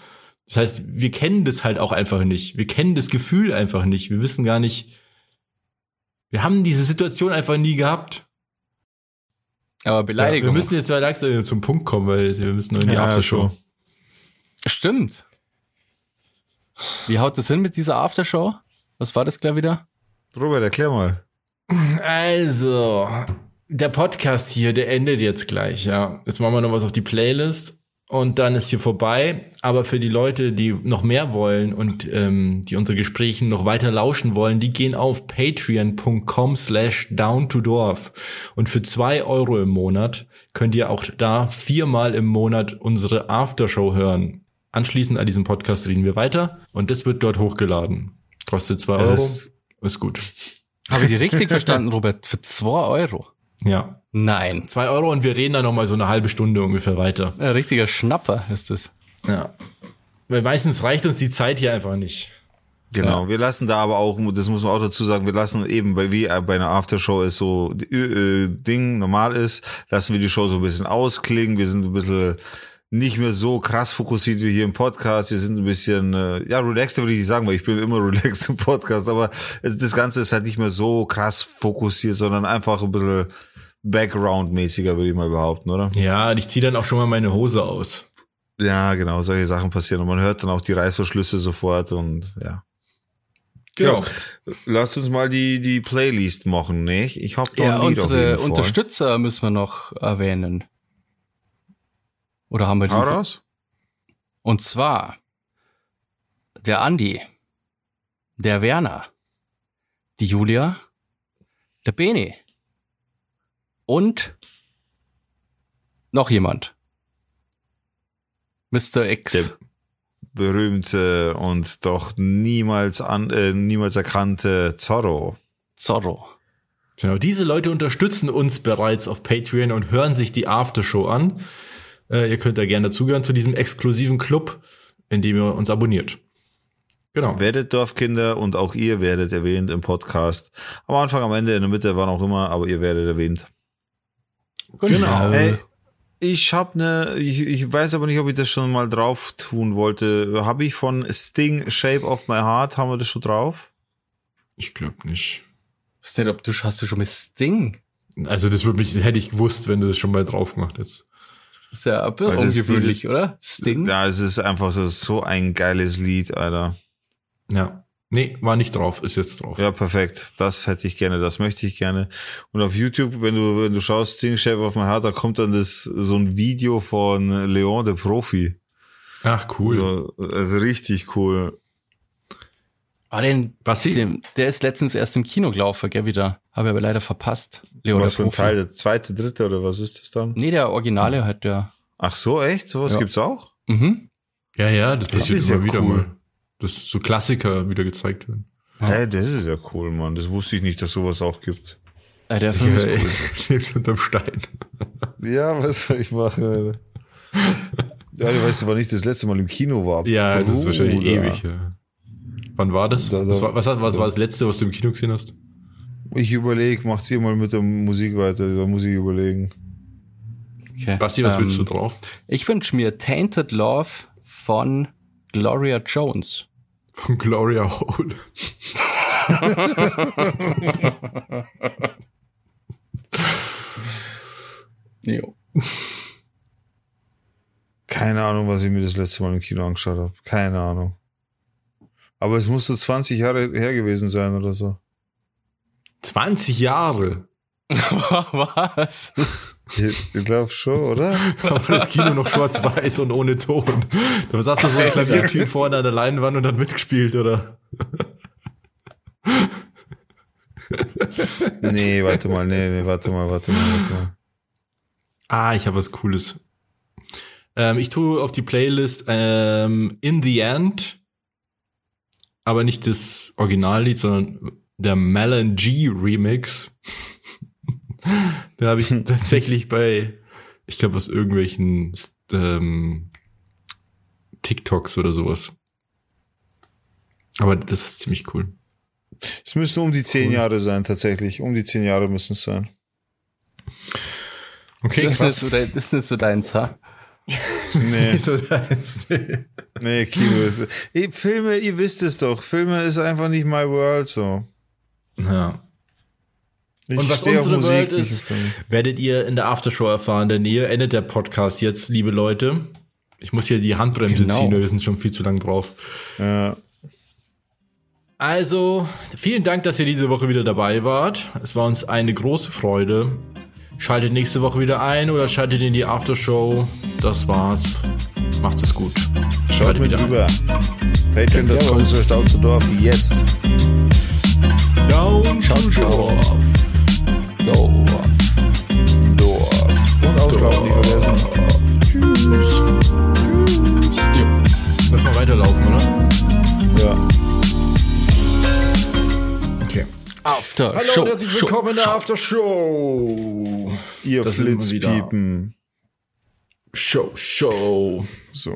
[SPEAKER 1] Das heißt, wir kennen das halt auch einfach nicht. Wir kennen das Gefühl einfach nicht. Wir wissen gar nicht, wir haben diese Situation einfach nie gehabt.
[SPEAKER 2] Aber
[SPEAKER 1] Ja,
[SPEAKER 2] Beleidigung.
[SPEAKER 1] wir müssen jetzt mal langsam zum Punkt kommen, weil wir müssen noch in die
[SPEAKER 3] Ja,
[SPEAKER 1] Aftershow.
[SPEAKER 2] Stimmt. Wie haut das hin mit dieser Aftershow? Was war das gleich wieder?
[SPEAKER 3] Robert, erklär mal.
[SPEAKER 1] Also, der Podcast hier, der endet jetzt gleich, ja. Jetzt machen wir noch was auf die Playlist und dann ist hier vorbei. Aber für die Leute, die noch mehr wollen und ähm, die unsere Gespräche noch weiter lauschen wollen, die gehen auf patreon.com slash down to dorf. Und für zwei Euro im Monat könnt ihr auch da viermal im Monat unsere Aftershow hören. Anschließend an diesem Podcast reden wir weiter und das wird dort hochgeladen. Kostet 2
[SPEAKER 3] Es
[SPEAKER 1] Euro.
[SPEAKER 3] ist-
[SPEAKER 1] Ist gut.
[SPEAKER 2] Habe ich die richtig verstanden, Robert? Für 2 Euro?
[SPEAKER 1] Ja.
[SPEAKER 2] Nein.
[SPEAKER 1] 2 Euro und wir reden dann noch mal so eine halbe Stunde ungefähr weiter.
[SPEAKER 2] Ein richtiger Schnapper ist es.
[SPEAKER 1] Ja. Weil meistens reicht uns die Zeit hier einfach nicht.
[SPEAKER 3] Genau, wir lassen da aber auch, das muss man auch dazu sagen, wir lassen eben, bei wie bei einer Aftershow ist so äh, Ding normal ist, lassen wir die Show so ein bisschen ausklingen. Wir sind ein bisschen nicht mehr so krass fokussiert wie hier im Podcast. Wir sind ein bisschen, äh, ja, relaxter würde ich nicht sagen, weil ich bin immer relaxed im Podcast, aber es, das Ganze ist halt nicht mehr so krass fokussiert, sondern einfach ein bisschen Background-mäßiger, würde ich mal behaupten, oder?
[SPEAKER 1] Ja, und ich ziehe dann auch schon mal meine Hose aus.
[SPEAKER 3] Ja, genau, solche Sachen passieren und man hört dann auch die Reißverschlüsse sofort und ja.
[SPEAKER 1] Genau.
[SPEAKER 3] Ja, lasst uns mal die, die Playlist machen, nicht? Ich hab da
[SPEAKER 2] Ja,
[SPEAKER 3] ein Lied auf
[SPEAKER 2] unsere
[SPEAKER 3] jeden Fall.
[SPEAKER 2] Unterstützer müssen wir noch erwähnen. Oder haben wir die?
[SPEAKER 3] Raus.
[SPEAKER 2] Und zwar der Andi, der Werner, die Julia, der Bene und noch jemand. Mr. X.
[SPEAKER 3] Der berühmte und doch niemals an, äh, niemals erkannte Zorro.
[SPEAKER 2] Zorro.
[SPEAKER 1] Genau, diese Leute unterstützen uns bereits auf Patreon und hören sich die Aftershow an. Äh, ihr könnt da gerne dazugehören zu diesem exklusiven Club, in dem ihr uns abonniert. Genau.
[SPEAKER 3] Werdet Dorfkinder und auch ihr werdet erwähnt im Podcast. Am Anfang, am Ende, in der Mitte, wann auch immer, aber ihr werdet erwähnt.
[SPEAKER 1] Genau.
[SPEAKER 3] Ey, ich hab ne, ich, ich weiß aber nicht, ob ich das schon mal drauf tun wollte. Habe ich von Sting Shape of My Heart, haben wir das schon drauf?
[SPEAKER 1] Ich glaube nicht.
[SPEAKER 2] Was denn, ob du hast du schon mit Sting?
[SPEAKER 1] Also das würde mich, hätte ich gewusst, wenn du das schon mal drauf gemacht hättest.
[SPEAKER 2] Ist ja ungewöhnlich, oder? Sting?
[SPEAKER 3] Ja, es ist einfach so, so ein geiles Lied, Alter.
[SPEAKER 1] Ja. Nee, war nicht drauf, ist jetzt drauf.
[SPEAKER 3] Ja, perfekt. Das hätte ich gerne, das möchte ich gerne. Und auf YouTube, wenn du, wenn du schaust, Sting Shape of My Heart, da kommt dann das, so ein Video von Leon, der Profi.
[SPEAKER 1] Ach, cool.
[SPEAKER 3] So, also richtig cool.
[SPEAKER 2] Ah, den,
[SPEAKER 1] Basti?
[SPEAKER 2] den, der ist letztens erst im Kino gelaufen, gell, wieder. Habe aber leider verpasst. Leo,
[SPEAKER 3] was
[SPEAKER 2] der
[SPEAKER 3] für ein
[SPEAKER 2] Profi.
[SPEAKER 3] Teil? Der zweite, dritte oder was ist das dann?
[SPEAKER 2] Nee, der Originale hat der.
[SPEAKER 3] Ach so, echt? Sowas
[SPEAKER 2] Ja.
[SPEAKER 3] gibt's auch?
[SPEAKER 2] Mhm.
[SPEAKER 1] Ja, ja, das,
[SPEAKER 3] Das
[SPEAKER 1] passiert
[SPEAKER 3] ist
[SPEAKER 1] immer
[SPEAKER 3] ja
[SPEAKER 1] wieder
[SPEAKER 3] cool.
[SPEAKER 1] mal. Dass so Klassiker wieder gezeigt werden.
[SPEAKER 2] Ja.
[SPEAKER 3] Hä, das ist ja cool, Mann. Das wusste ich nicht, dass sowas auch gibt.
[SPEAKER 2] Äh, der Film ist
[SPEAKER 1] Ja,
[SPEAKER 2] cool.
[SPEAKER 1] Lebt unterm Stein.
[SPEAKER 3] Ja, was soll ich machen, Alter? Ja, du weißt, wann ich das letzte Mal im Kino war.
[SPEAKER 1] Ja, das ist wahrscheinlich
[SPEAKER 3] Bruder.
[SPEAKER 1] ewig. Ja. Wann war das?
[SPEAKER 3] Da- da-
[SPEAKER 1] was, war, was, was war das letzte, was du im Kino gesehen hast?
[SPEAKER 3] Ich überlege, macht's ihr mal mit der Musik weiter, da muss ich überlegen.
[SPEAKER 2] Okay.
[SPEAKER 1] Basti, was
[SPEAKER 2] Ähm,
[SPEAKER 1] willst du drauf?
[SPEAKER 2] Ich wünsche mir Tainted Love von Gloria Jones.
[SPEAKER 1] Von Gloria Hole.
[SPEAKER 2] Jo.
[SPEAKER 3] Keine Ahnung, was ich mir das letzte Mal im Kino angeschaut habe. Keine Ahnung. Aber es musste 20 Jahre her gewesen sein oder so.
[SPEAKER 1] 20 Jahre.
[SPEAKER 2] Was?
[SPEAKER 3] Ich, glaube schon, oder?
[SPEAKER 1] Aber das Kino noch schwarz-weiß und ohne Ton. Da saß da so ein Klaviertyp vorne an der Leinwand und hat mitgespielt, oder?
[SPEAKER 3] Nee, warte mal, nee, nee, warte mal, warte mal, warte mal.
[SPEAKER 1] Ah, ich habe was Cooles. Ähm, ich tue auf die Playlist ähm, In the End, aber nicht das Originallied, sondern der Melon G Remix. Den habe ich tatsächlich bei, ich glaube, aus irgendwelchen ähm, TikToks oder sowas. Aber das ist ziemlich cool.
[SPEAKER 3] Es müssen um die 10 Jahre sein, tatsächlich. Um die 10 Jahre müssen es sein.
[SPEAKER 1] Okay,
[SPEAKER 2] das, ist nicht so dein, das ist nicht so deins, ha?
[SPEAKER 3] Nee.
[SPEAKER 1] Nicht so das.
[SPEAKER 3] Nee, Kino ist. Filme, ihr wisst es doch. Filme ist einfach nicht my world so.
[SPEAKER 1] ja.
[SPEAKER 3] Ich
[SPEAKER 1] Und was unsere
[SPEAKER 3] Musik,
[SPEAKER 1] Welt ist, werdet ihr in der Aftershow erfahren. In der Nähe endet der Podcast jetzt, liebe Leute. Ich muss hier die Handbremse
[SPEAKER 2] Genau.
[SPEAKER 1] ziehen, wir sind schon viel zu lang drauf.
[SPEAKER 3] Ja.
[SPEAKER 1] Also, vielen Dank, dass ihr diese Woche wieder dabei wart. Es war uns eine große Freude. Schaltet nächste Woche wieder ein oder schaltet in die Aftershow. Das war's. Macht's es gut.
[SPEAKER 3] Schaut
[SPEAKER 1] Schaltet
[SPEAKER 3] mit rüber. Patreon.com slash Dautzdorf jetzt.
[SPEAKER 1] Down
[SPEAKER 2] Ciao, ciao.
[SPEAKER 1] Dorf.
[SPEAKER 3] Dorf. Und ausschlafen nicht vergessen.
[SPEAKER 1] Tschüss. Tschüss. Ja. Lass mal weiterlaufen, oder?
[SPEAKER 3] Ja.
[SPEAKER 2] After
[SPEAKER 1] Hallo
[SPEAKER 2] Show.
[SPEAKER 1] und herzlich willkommen in der. After Show.
[SPEAKER 3] Ihr
[SPEAKER 1] Da sind wir wieder.
[SPEAKER 3] Flitzpiepen.
[SPEAKER 1] Show, Show.
[SPEAKER 3] So.